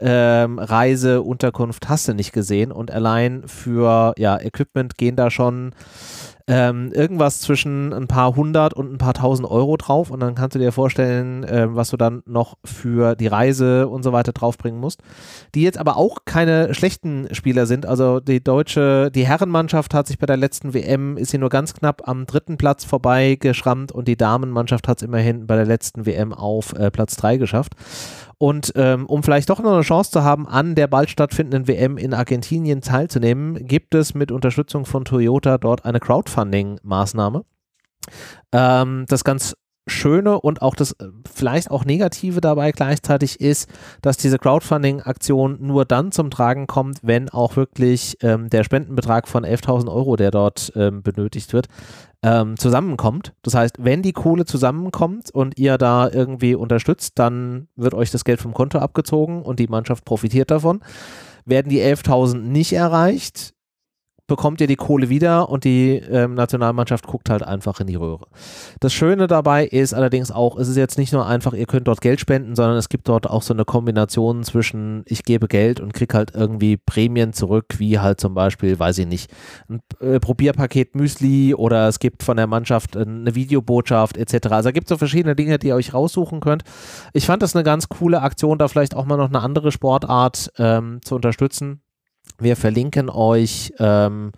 ähm, Reise, Unterkunft hast du nicht gesehen und allein für ja, Equipment gehen da schon ähm, irgendwas zwischen ein paar hundert und ein paar tausend Euro drauf und dann kannst du dir vorstellen, ähm, was du dann noch für die Reise und so weiter draufbringen musst. Die jetzt aber auch keine schlechten Spieler sind. Also die deutsche, die Herrenmannschaft hat sich bei der letzten WM, ist hier nur ganz knapp am dritten Platz vorbei geschrammt und die Damenmannschaft hat es immerhin bei der letzten WM auf äh, Platz drei geschafft. Und ähm, um vielleicht doch noch eine Chance zu haben, an der bald stattfindenden WM in Argentinien teilzunehmen, gibt es mit Unterstützung von Toyota dort eine Crowdfunding-Maßnahme. Ähm, das ganz Schöne und auch das äh, vielleicht auch Negative dabei gleichzeitig ist, dass diese Crowdfunding-Aktion nur dann zum Tragen kommt, wenn auch wirklich ähm, der Spendenbetrag von 11.000 Euro, der dort ähm, benötigt wird, ähm, zusammenkommt. Das heißt, wenn die Kohle zusammenkommt und ihr da irgendwie unterstützt, dann wird euch das Geld vom Konto abgezogen und die Mannschaft profitiert davon. Werden die 11.000 nicht erreicht, bekommt ihr die Kohle wieder und die ähm, Nationalmannschaft guckt halt einfach in die Röhre. Das Schöne dabei ist allerdings auch, es ist jetzt nicht nur einfach, ihr könnt dort Geld spenden, sondern es gibt dort auch so eine Kombination zwischen ich gebe Geld und krieg halt irgendwie Prämien zurück, wie halt zum Beispiel, weiß ich nicht, ein äh, Probierpaket Müsli oder es gibt von der Mannschaft eine Videobotschaft etc. Also da gibt es so verschiedene Dinge, die ihr euch raussuchen könnt. Ich fand das eine ganz coole Aktion, da vielleicht auch mal noch eine andere Sportart ähm, zu unterstützen. Wir verlinken euch ähm,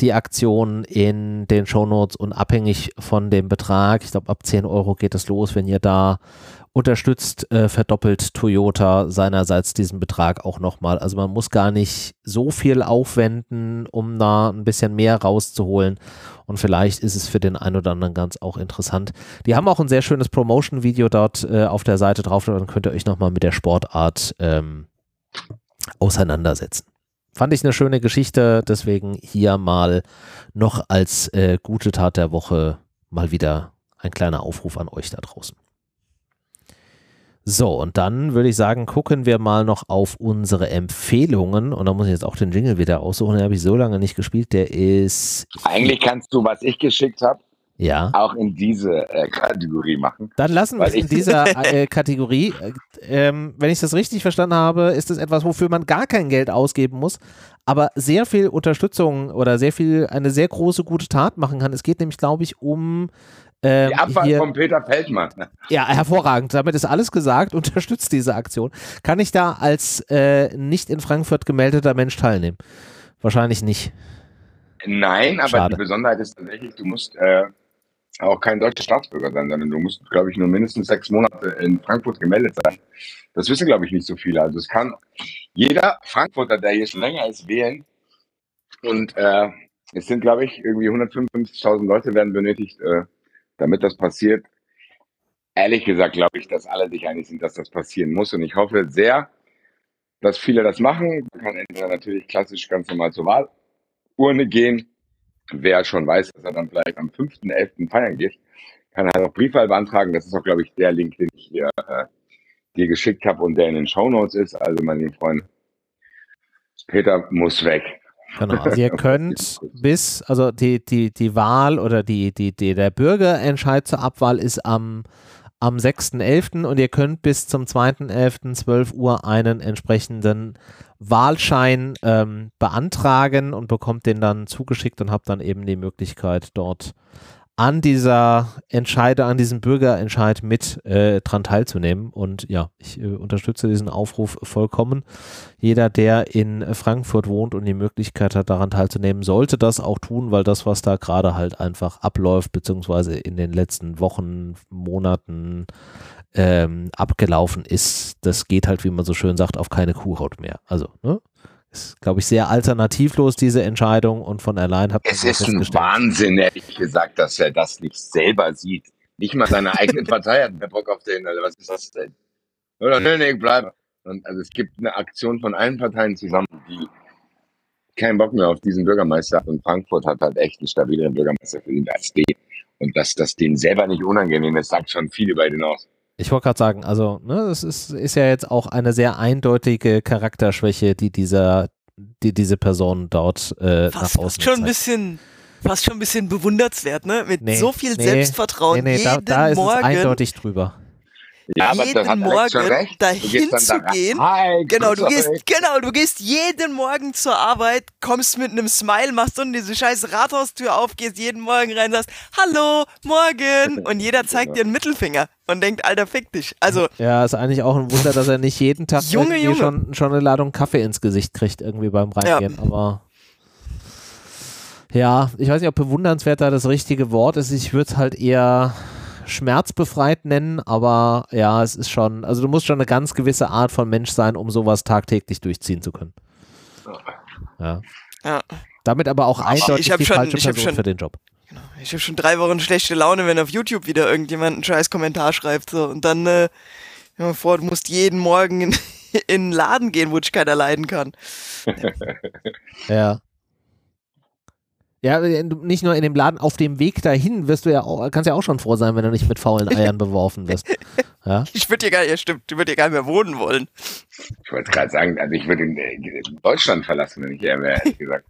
die Aktion in den Shownotes und abhängig von dem Betrag, ich glaube ab 10 Euro geht es los, wenn ihr da unterstützt, äh, verdoppelt Toyota seinerseits diesen Betrag auch nochmal. Also man muss gar nicht so viel aufwenden, um da ein bisschen mehr rauszuholen. Und vielleicht ist es für den einen oder anderen ganz auch interessant. Die haben auch ein sehr schönes Promotion-Video dort äh, auf der Seite drauf. Dann könnt ihr euch nochmal mit der Sportart ähm, auseinandersetzen. Fand ich eine schöne Geschichte, deswegen hier mal noch als äh, gute Tat der Woche mal wieder ein kleiner Aufruf an euch da draußen. So, und dann würde ich sagen, gucken wir mal noch auf unsere Empfehlungen. Und da muss ich jetzt auch den Jingle wieder aussuchen, den habe ich so lange nicht gespielt. Der ist. Eigentlich kannst du, was ich geschickt habe, Ja. auch in diese äh, Kategorie machen. Dann lassen wir es in dieser (laughs) äh, Kategorie. Äh, ähm, wenn ich das richtig verstanden habe, ist es etwas, wofür man gar kein Geld ausgeben muss, aber sehr viel Unterstützung oder sehr viel, eine sehr große gute Tat machen kann. Es geht nämlich, glaube ich, um ähm, Die Abfahrt hier, von Peter Feldmann. ja, hervorragend. Damit ist alles gesagt. Unterstützt diese Aktion. Kann ich da als äh, nicht in Frankfurt gemeldeter Mensch teilnehmen? Wahrscheinlich nicht. Nein, aber Schade. die Besonderheit ist tatsächlich, du musst äh, auch kein deutscher Staatsbürger sein, sondern du musst, glaube ich, nur mindestens sechs Monate in Frankfurt gemeldet sein. Das wissen, glaube ich, nicht so viele. Also es kann jeder Frankfurter, der hier schon länger ist, wählen. Und äh, es sind, glaube ich, irgendwie 155.000 Leute werden benötigt, äh, damit das passiert. Ehrlich gesagt glaube ich, dass alle sich einig sind, dass das passieren muss. Und ich hoffe sehr, dass viele das machen. Man kann entweder natürlich klassisch ganz normal zur Wahlurne gehen. Wer schon weiß, dass er dann vielleicht am 5.11. feiern geht, kann halt auch Briefwahl beantragen. Das ist auch, glaube ich, der Link, den ich hier äh, dir geschickt habe und der in den Shownotes ist. Also, meine lieben Freunde, Peter muss weg. Genau. Also ihr (laughs) könnt bis, also die, die, die Wahl oder die, die, die, der Bürgerentscheid zur Abwahl ist am am 6.11. und ihr könnt bis zum 2.11. 12 Uhr einen entsprechenden Wahlschein ähm, beantragen und bekommt den dann zugeschickt und habt dann eben die Möglichkeit dort an dieser Entscheide, an diesem Bürgerentscheid mit äh, dran teilzunehmen. Und ja, ich äh, unterstütze diesen Aufruf vollkommen. Jeder, der in Frankfurt wohnt und die Möglichkeit hat, daran teilzunehmen, sollte das auch tun, weil das, was da gerade halt einfach abläuft, beziehungsweise in den letzten Wochen, Monaten ähm, abgelaufen ist, das geht halt, wie man so schön sagt, auf keine Kuhhaut mehr. Also, ne? Ist, glaube ich, sehr alternativlos, diese Entscheidung und von allein hat Es ist ein Wahnsinn, ehrlich gesagt, dass er das nicht selber sieht. Nicht mal seine eigene (laughs) Partei hat mehr Bock auf den, oder was ist das denn? Oder nee, nee, ich bleibe. Und also es gibt eine Aktion von allen Parteien zusammen, die keinen Bock mehr auf diesen Bürgermeister hat. Und Frankfurt hat halt echt einen stabileren Bürgermeister für den AfD. Und dass das denen selber nicht unangenehm ist, sagt schon viel über den aus. Ich wollte gerade sagen, also, ne, das ist, ist ja jetzt auch eine sehr eindeutige Charakterschwäche, die dieser, die diese Person dort äh, fast, nach außen fast schon ein bisschen fast schon ein bisschen bewundernswert, ne? Mit nee, so viel nee, Selbstvertrauen nee, nee, jeden da, da ist Morgen. Es eindeutig drüber ja, jeden Morgen dahin zu gehen. Hi, genau, du gehst, genau, du gehst jeden Morgen zur Arbeit, kommst mit einem Smile, machst unten diese scheiß Rathaustür auf, gehst jeden Morgen rein, sagst, hallo, morgen. (laughs) Und jeder zeigt dir einen Mittelfinger und denkt, Alter, fick dich. Also. Ja, ist eigentlich auch ein Wunder, dass er nicht jeden Tag Junge, Junge. Schon, schon eine Ladung Kaffee ins Gesicht kriegt, irgendwie beim Reingehen, ja. aber. Ja, ich weiß nicht, ob bewundernswert da das richtige Wort ist. Ich würde es halt eher schmerzbefreit nennen, aber ja, es ist schon, also du musst schon eine ganz gewisse Art von Mensch sein, um sowas tagtäglich durchziehen zu können. Ja. ja. Damit aber auch eindeutig die schon, falsche Person schon, für den Job. Genau. Ich habe schon drei Wochen schlechte Laune, wenn auf YouTube wieder irgendjemand einen scheiß Kommentar schreibt. So. Und dann, äh, mal vor, du musst jeden Morgen in, (laughs) in einen Laden gehen, wo dich keiner leiden kann. ja. Ja, äh, nicht nur in dem Laden, auf dem Weg dahin wirst du ja auch, kannst ja auch schon froh sein, wenn du nicht mit faulen (laughs) Eiern beworfen wirst. Ja? Ich würde dir gar ja stimmt, ich würde dir gar nicht mehr wohnen wollen. Ich wollte gerade sagen, also ich würde äh, Deutschland verlassen, wenn ich hier wäre, ehrlich gesagt.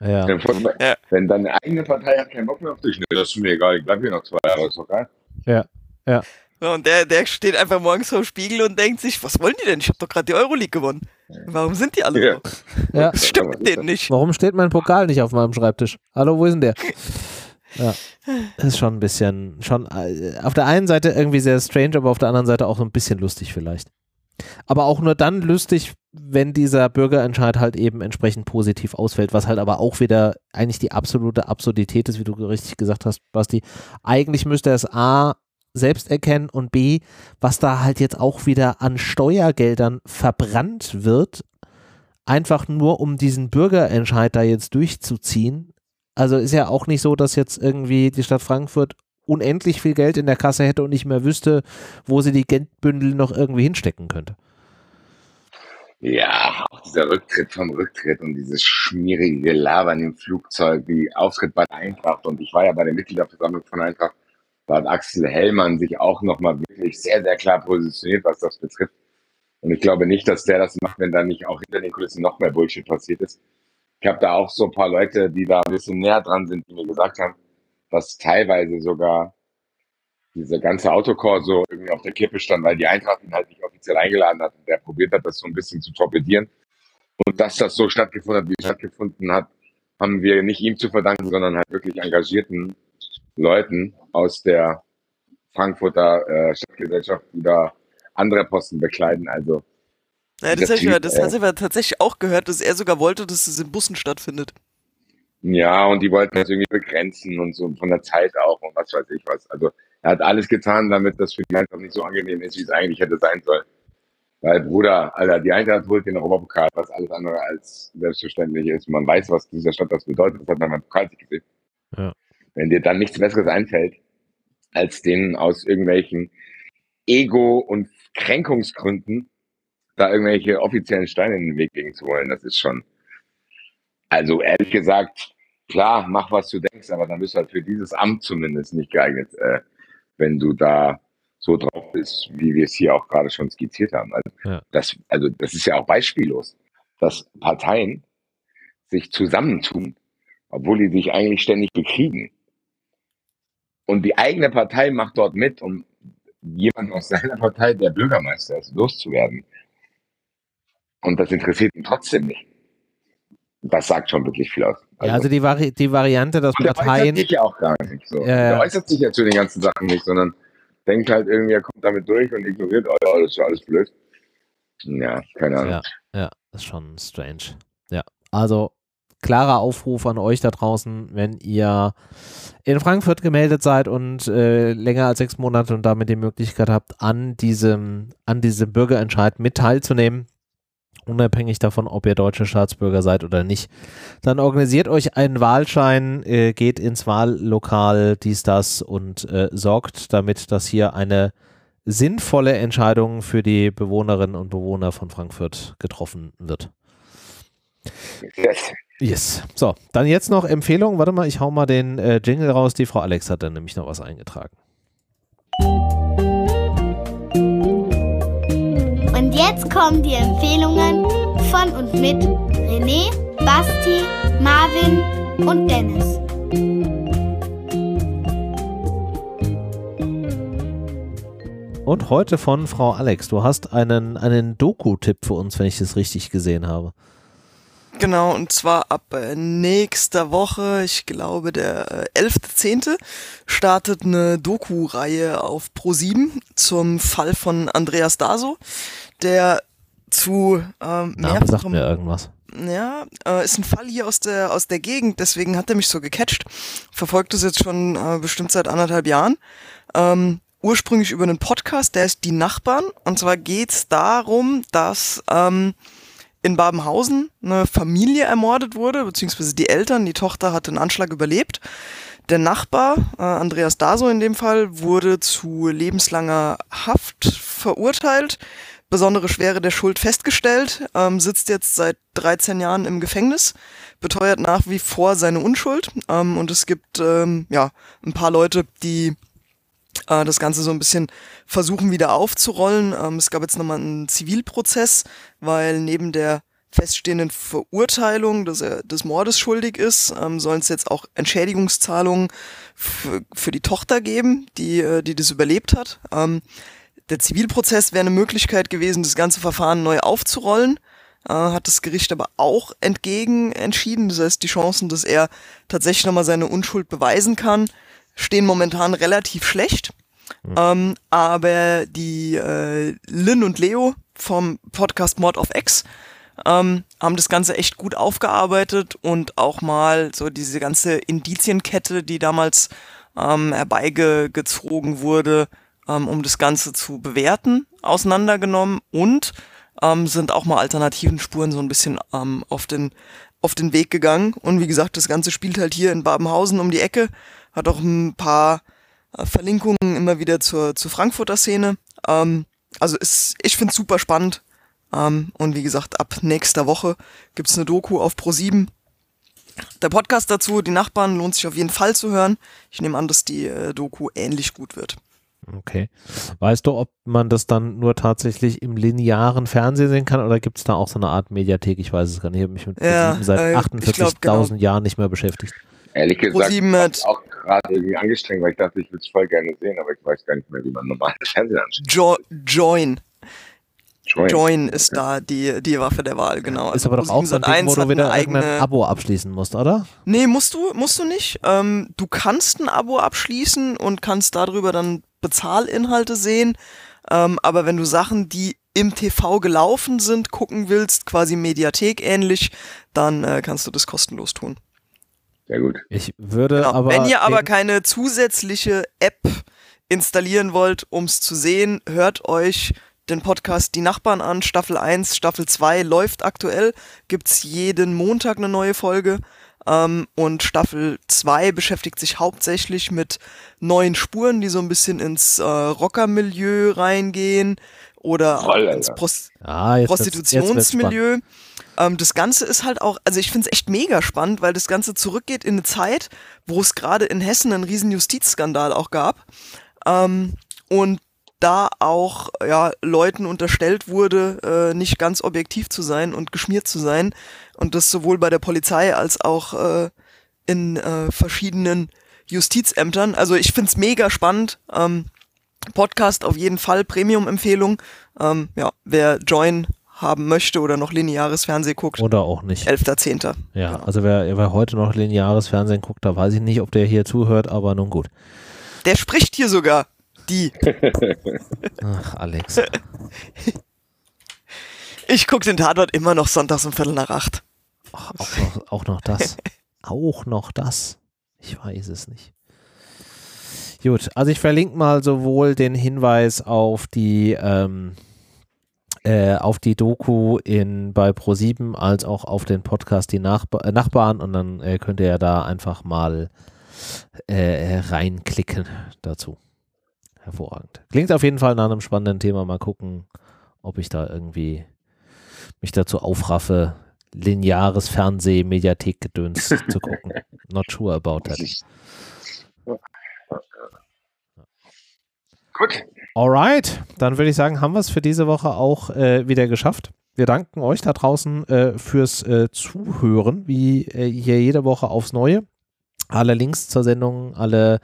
Ja. ja. Wenn deine eigene Partei hat keinen Bock mehr auf dich, ne, das ist mir egal, ich bleibe hier noch zwei Jahre, ist doch geil. Ja, ja. Und der, der steht einfach morgens vor dem Spiegel und denkt sich, was wollen die denn? Ich habe doch gerade die Euroleague gewonnen. Warum sind die alle ja. so? Ja. Das stimmt denen nicht. Warum steht mein Pokal nicht auf meinem Schreibtisch? Hallo, wo ist denn der? Ja, das ist schon ein bisschen, schon äh, auf der einen Seite irgendwie sehr strange, aber auf der anderen Seite auch so ein bisschen lustig vielleicht. Aber auch nur dann lustig, wenn dieser Bürgerentscheid halt eben entsprechend positiv ausfällt, was halt aber auch wieder eigentlich die absolute Absurdität ist, wie du richtig gesagt hast, Basti. Eigentlich müsste es A selbst erkennen und B, was da halt jetzt auch wieder an Steuergeldern verbrannt wird, einfach nur um diesen Bürgerentscheid da jetzt durchzuziehen. Also ist ja auch nicht so, dass jetzt irgendwie die Stadt Frankfurt unendlich viel Geld in der Kasse hätte und nicht mehr wüsste, wo sie die Geldbündel noch irgendwie hinstecken könnte. Ja, auch dieser Rücktritt vom Rücktritt und dieses schmierige Labern im Flugzeug, wie Auftritt bei Eintracht. Und ich war ja bei der Mitgliederversammlung von Eintracht da hat Axel Hellmann sich auch nochmal wirklich sehr, sehr klar positioniert, was das betrifft. Und ich glaube nicht, dass der das macht, wenn da nicht auch hinter den Kulissen noch mehr Bullshit passiert ist. Ich habe da auch so ein paar Leute, die da ein bisschen näher dran sind, die mir gesagt haben, dass teilweise sogar diese ganze Autokorso irgendwie auf der Kippe stand, weil die Eintracht ihn halt nicht offiziell eingeladen hat und der probiert hat, das so ein bisschen zu torpedieren. Und dass das so stattgefunden hat, wie es stattgefunden hat, haben wir nicht ihm zu verdanken, sondern halt wirklich engagierten Leuten aus der Frankfurter äh, Stadtgesellschaft, die da andere Posten bekleiden. Also ja, das, typ, ich, das äh, tatsächlich auch gehört, dass er sogar wollte, dass es in Bussen stattfindet. Ja, und die wollten das irgendwie begrenzen und so von der Zeit auch und was weiß ich was. Also er hat alles getan, damit das für die Eintracht nicht so angenehm ist, wie es eigentlich hätte sein sollen. Weil, Bruder, Alter, die Eintracht holt den Europapokal, was alles andere als selbstverständlich ist. Man weiß, was dieser Stadt das bedeutet. Das hat man beim Pokal gesehen. Ja. Wenn dir dann nichts Besseres einfällt, als denen aus irgendwelchen Ego- und Kränkungsgründen da irgendwelche offiziellen Steine in den Weg legen zu wollen, das ist schon, also ehrlich gesagt, klar, mach was du denkst, aber dann bist du halt für dieses Amt zumindest nicht geeignet, äh, wenn du da so drauf bist, wie wir es hier auch gerade schon skizziert haben. Also, ja. das, also das ist ja auch beispiellos, dass Parteien sich zusammentun, obwohl die sich eigentlich ständig bekriegen Und die eigene Partei macht dort mit, um jemanden aus seiner Partei, der Bürgermeister ist, loszuwerden. Und das interessiert ihn trotzdem nicht. Das sagt schon wirklich viel aus. ja, also die, Vari die Variante, dass und der Parteien. äußert sich ja auch gar nicht so. Ja, Der äußert sich ja zu den ganzen Sachen nicht, sondern denkt halt irgendwie, er kommt damit durch und ignoriert, oh ja, das ist ja alles blöd. Ja, keine Ahnung. Ja, ja, ist schon strange. Ja, also klarer Aufruf an euch da draußen, wenn ihr in Frankfurt gemeldet seid und äh, länger als sechs Monate und damit die Möglichkeit habt, an diesem, an diesem Bürgerentscheid mit teilzunehmen, unabhängig davon, ob ihr deutsche Staatsbürger seid oder nicht, dann organisiert euch einen Wahlschein, äh, geht ins Wahllokal, dies, das und äh, sorgt damit, dass hier eine sinnvolle Entscheidung für die Bewohnerinnen und Bewohner von Frankfurt getroffen wird. Yes. Yes. So, dann jetzt noch Empfehlung. Warte mal, ich hau mal den äh, Jingle raus. Die Frau Alex hat dann nämlich noch was eingetragen. Und jetzt kommen die Empfehlungen von und mit René, Basti, Marvin und Dennis. Und heute von Frau Alex. Du hast einen, einen Doku-Tipp für uns, wenn ich das richtig gesehen habe. Genau, und zwar ab äh, nächster Woche, ich glaube der äh, 11.10., startet eine Doku-Reihe auf Pro7 zum Fall von Andreas Daso, der zu ähm, Name sagt mir irgendwas. ja, äh, ist ein Fall hier aus der, aus der Gegend, deswegen hat er mich so gecatcht. Verfolgt es jetzt schon äh, bestimmt seit anderthalb Jahren. Ähm, ursprünglich über einen Podcast, der ist Die Nachbarn. Und zwar geht's darum, dass ähm, in Babenhausen eine Familie ermordet wurde, beziehungsweise die Eltern, die Tochter hat den Anschlag überlebt. Der Nachbar, äh, Andreas Daso in dem Fall, wurde zu lebenslanger Haft verurteilt, besondere Schwere der Schuld festgestellt, ähm, sitzt jetzt seit 13 Jahren im Gefängnis, beteuert nach wie vor seine Unschuld. Ähm, und es gibt ähm, ja ein paar Leute, die äh, das Ganze so ein bisschen versuchen wieder aufzurollen. Ähm, es gab jetzt nochmal einen Zivilprozess, weil neben der feststehenden Verurteilung, dass er des Mordes schuldig ist, ähm, sollen es jetzt auch Entschädigungszahlungen für, die Tochter geben, die, äh, die das überlebt hat. Ähm, der Zivilprozess wäre eine Möglichkeit gewesen, das ganze Verfahren neu aufzurollen. Äh, hat das Gericht aber auch entgegen entschieden. Das heißt, die Chancen, dass er tatsächlich nochmal seine Unschuld beweisen kann, stehen momentan relativ schlecht. Ähm, aber die äh, Lynn und Leo vom Podcast Mod of X ähm, haben das Ganze echt gut aufgearbeitet und auch mal so diese ganze Indizienkette, die damals ähm, herbeigezogen wurde, ähm, um das Ganze zu bewerten, auseinandergenommen und ähm, sind auch mal alternativen Spuren so ein bisschen ähm, auf den auf den Weg gegangen. Und wie gesagt, das Ganze spielt halt hier in Babenhausen um die Ecke, hat auch ein paar äh, Verlinkungen immer wieder zur, zur Frankfurter Szene. Ähm, also ist, ich find's super spannend. Ähm, und wie gesagt, ab nächster Woche gibt's eine Doku auf Pro7. Der Podcast dazu, die Nachbarn, lohnt sich auf jeden Fall zu hören. Ich nehme an, dass die äh, Doku ähnlich gut wird. Okay. Weißt du, ob man das dann nur tatsächlich im linearen Fernsehen sehen kann oder gibt es da auch so eine Art Mediathek? Ich weiß es gar nicht. Ich habe mich mit Ja, seit äh, ich 48.000 glaub, genau. Jahren nicht mehr beschäftigt. Ehrlich gesagt, ProSieben ich hat- auch gerade irgendwie angestrengt, weil ich dachte, ich würde es voll gerne sehen, aber ich weiß gar nicht mehr, wie man normales Fernsehen anschaut. Jo Join. Join. Join ist da die, die Waffe der Wahl, genau. Ist aber doch auch so ein Ding, wo Sat.1 du wieder eigene Abo abschließen musst, oder? Nee, musst du, musst du nicht. Ähm, du kannst ein Abo abschließen und kannst darüber dann Bezahlinhalte sehen. Ähm, aber wenn du Sachen, die im TV gelaufen sind, gucken willst, quasi Mediathek ähnlich, dann äh, kannst du das kostenlos tun. Sehr gut. Ich würde Genau. aber. wenn ihr aber keine zusätzliche App installieren wollt, ums zu sehen, hört euch den Podcast Die Nachbarn an. Staffel 1, Staffel 2 läuft aktuell. Gibt's jeden Montag eine neue Folge. Ähm, und Staffel 2 beschäftigt sich hauptsächlich mit neuen Spuren, die so ein bisschen ins äh, Rockermilieu reingehen oder Voll, auch ins. Prost ah, spannend. Prostitutionsmilieu. Ähm, das Ganze ist halt auch, also ich finde es echt mega spannend, weil das Ganze zurückgeht in eine Zeit, wo es gerade in Hessen einen riesen Justizskandal auch gab. Ähm, und da auch ja, Leuten unterstellt wurde, äh, nicht ganz objektiv zu sein und geschmiert zu sein. Und das sowohl bei der Polizei als auch äh, in äh, verschiedenen Justizämtern. Also ich find's mega spannend. Ähm, Podcast auf jeden Fall, Premium-Empfehlung. Ähm, ja, wer Join haben möchte oder noch lineares Fernsehen guckt, Oder auch nicht. 11.10. Ja, Genau. also wer, wer heute noch lineares Fernsehen guckt, da weiß ich nicht, ob der hier zuhört, aber nun gut. Der spricht hier sogar. Die. (laughs) Ach, Alex. (laughs) Ich guck den Tatort immer noch sonntags um Viertel nach acht. Ach, auch, noch, auch noch das. (laughs) Auch noch das. Ich weiß es nicht. Gut, also ich verlinke mal sowohl den Hinweis auf die ähm, äh, auf die Doku in bei Pro7 als auch auf den Podcast die Nachba äh, Nachbarn und dann äh, könnt ihr ja da einfach mal äh, reinklicken dazu. Hervorragend. Klingt auf jeden Fall nach einem spannenden Thema. Mal gucken, ob ich da irgendwie mich dazu aufraffe, lineares Fernseh, Mediathek gedöns zu gucken. (laughs) Not sure about that. Gut. Alright, dann würde ich sagen, haben wir es für diese Woche auch äh, wieder geschafft. Wir danken euch da draußen äh, fürs äh, Zuhören, wie äh, hier jede Woche aufs Neue. Alle Links zur Sendung, alle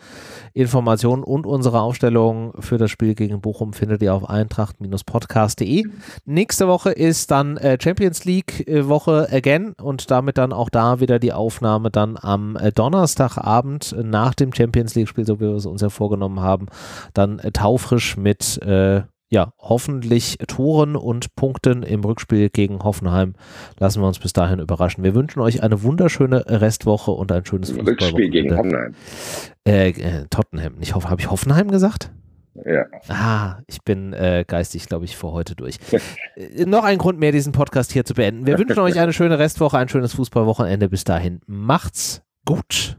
Informationen und unsere Aufstellung für das Spiel gegen Bochum findet ihr auf eintracht-podcast.de. Nächste Woche ist dann äh, Champions League äh, Woche again und damit dann auch da wieder die Aufnahme dann am äh, Donnerstagabend nach dem Champions League Spiel, so wie wir es uns ja vorgenommen haben, dann taufrisch mit äh, ja, hoffentlich Toren und Punkten im Rückspiel gegen Hoffenheim. Lassen wir uns bis dahin überraschen. Wir wünschen euch eine wunderschöne Restwoche und ein schönes Rückspiel gegen Fußballwochenende. Hoffenheim. Äh, äh, Tottenham. Ich hoffe, habe ich Hoffenheim gesagt? Ja. Ah, ich bin äh, geistig, glaube ich, für heute durch. äh, noch ein Grund mehr, diesen Podcast hier zu beenden. Wir wünschen euch eine schöne Restwoche, ein schönes Fußballwochenende. Bis dahin, macht's gut.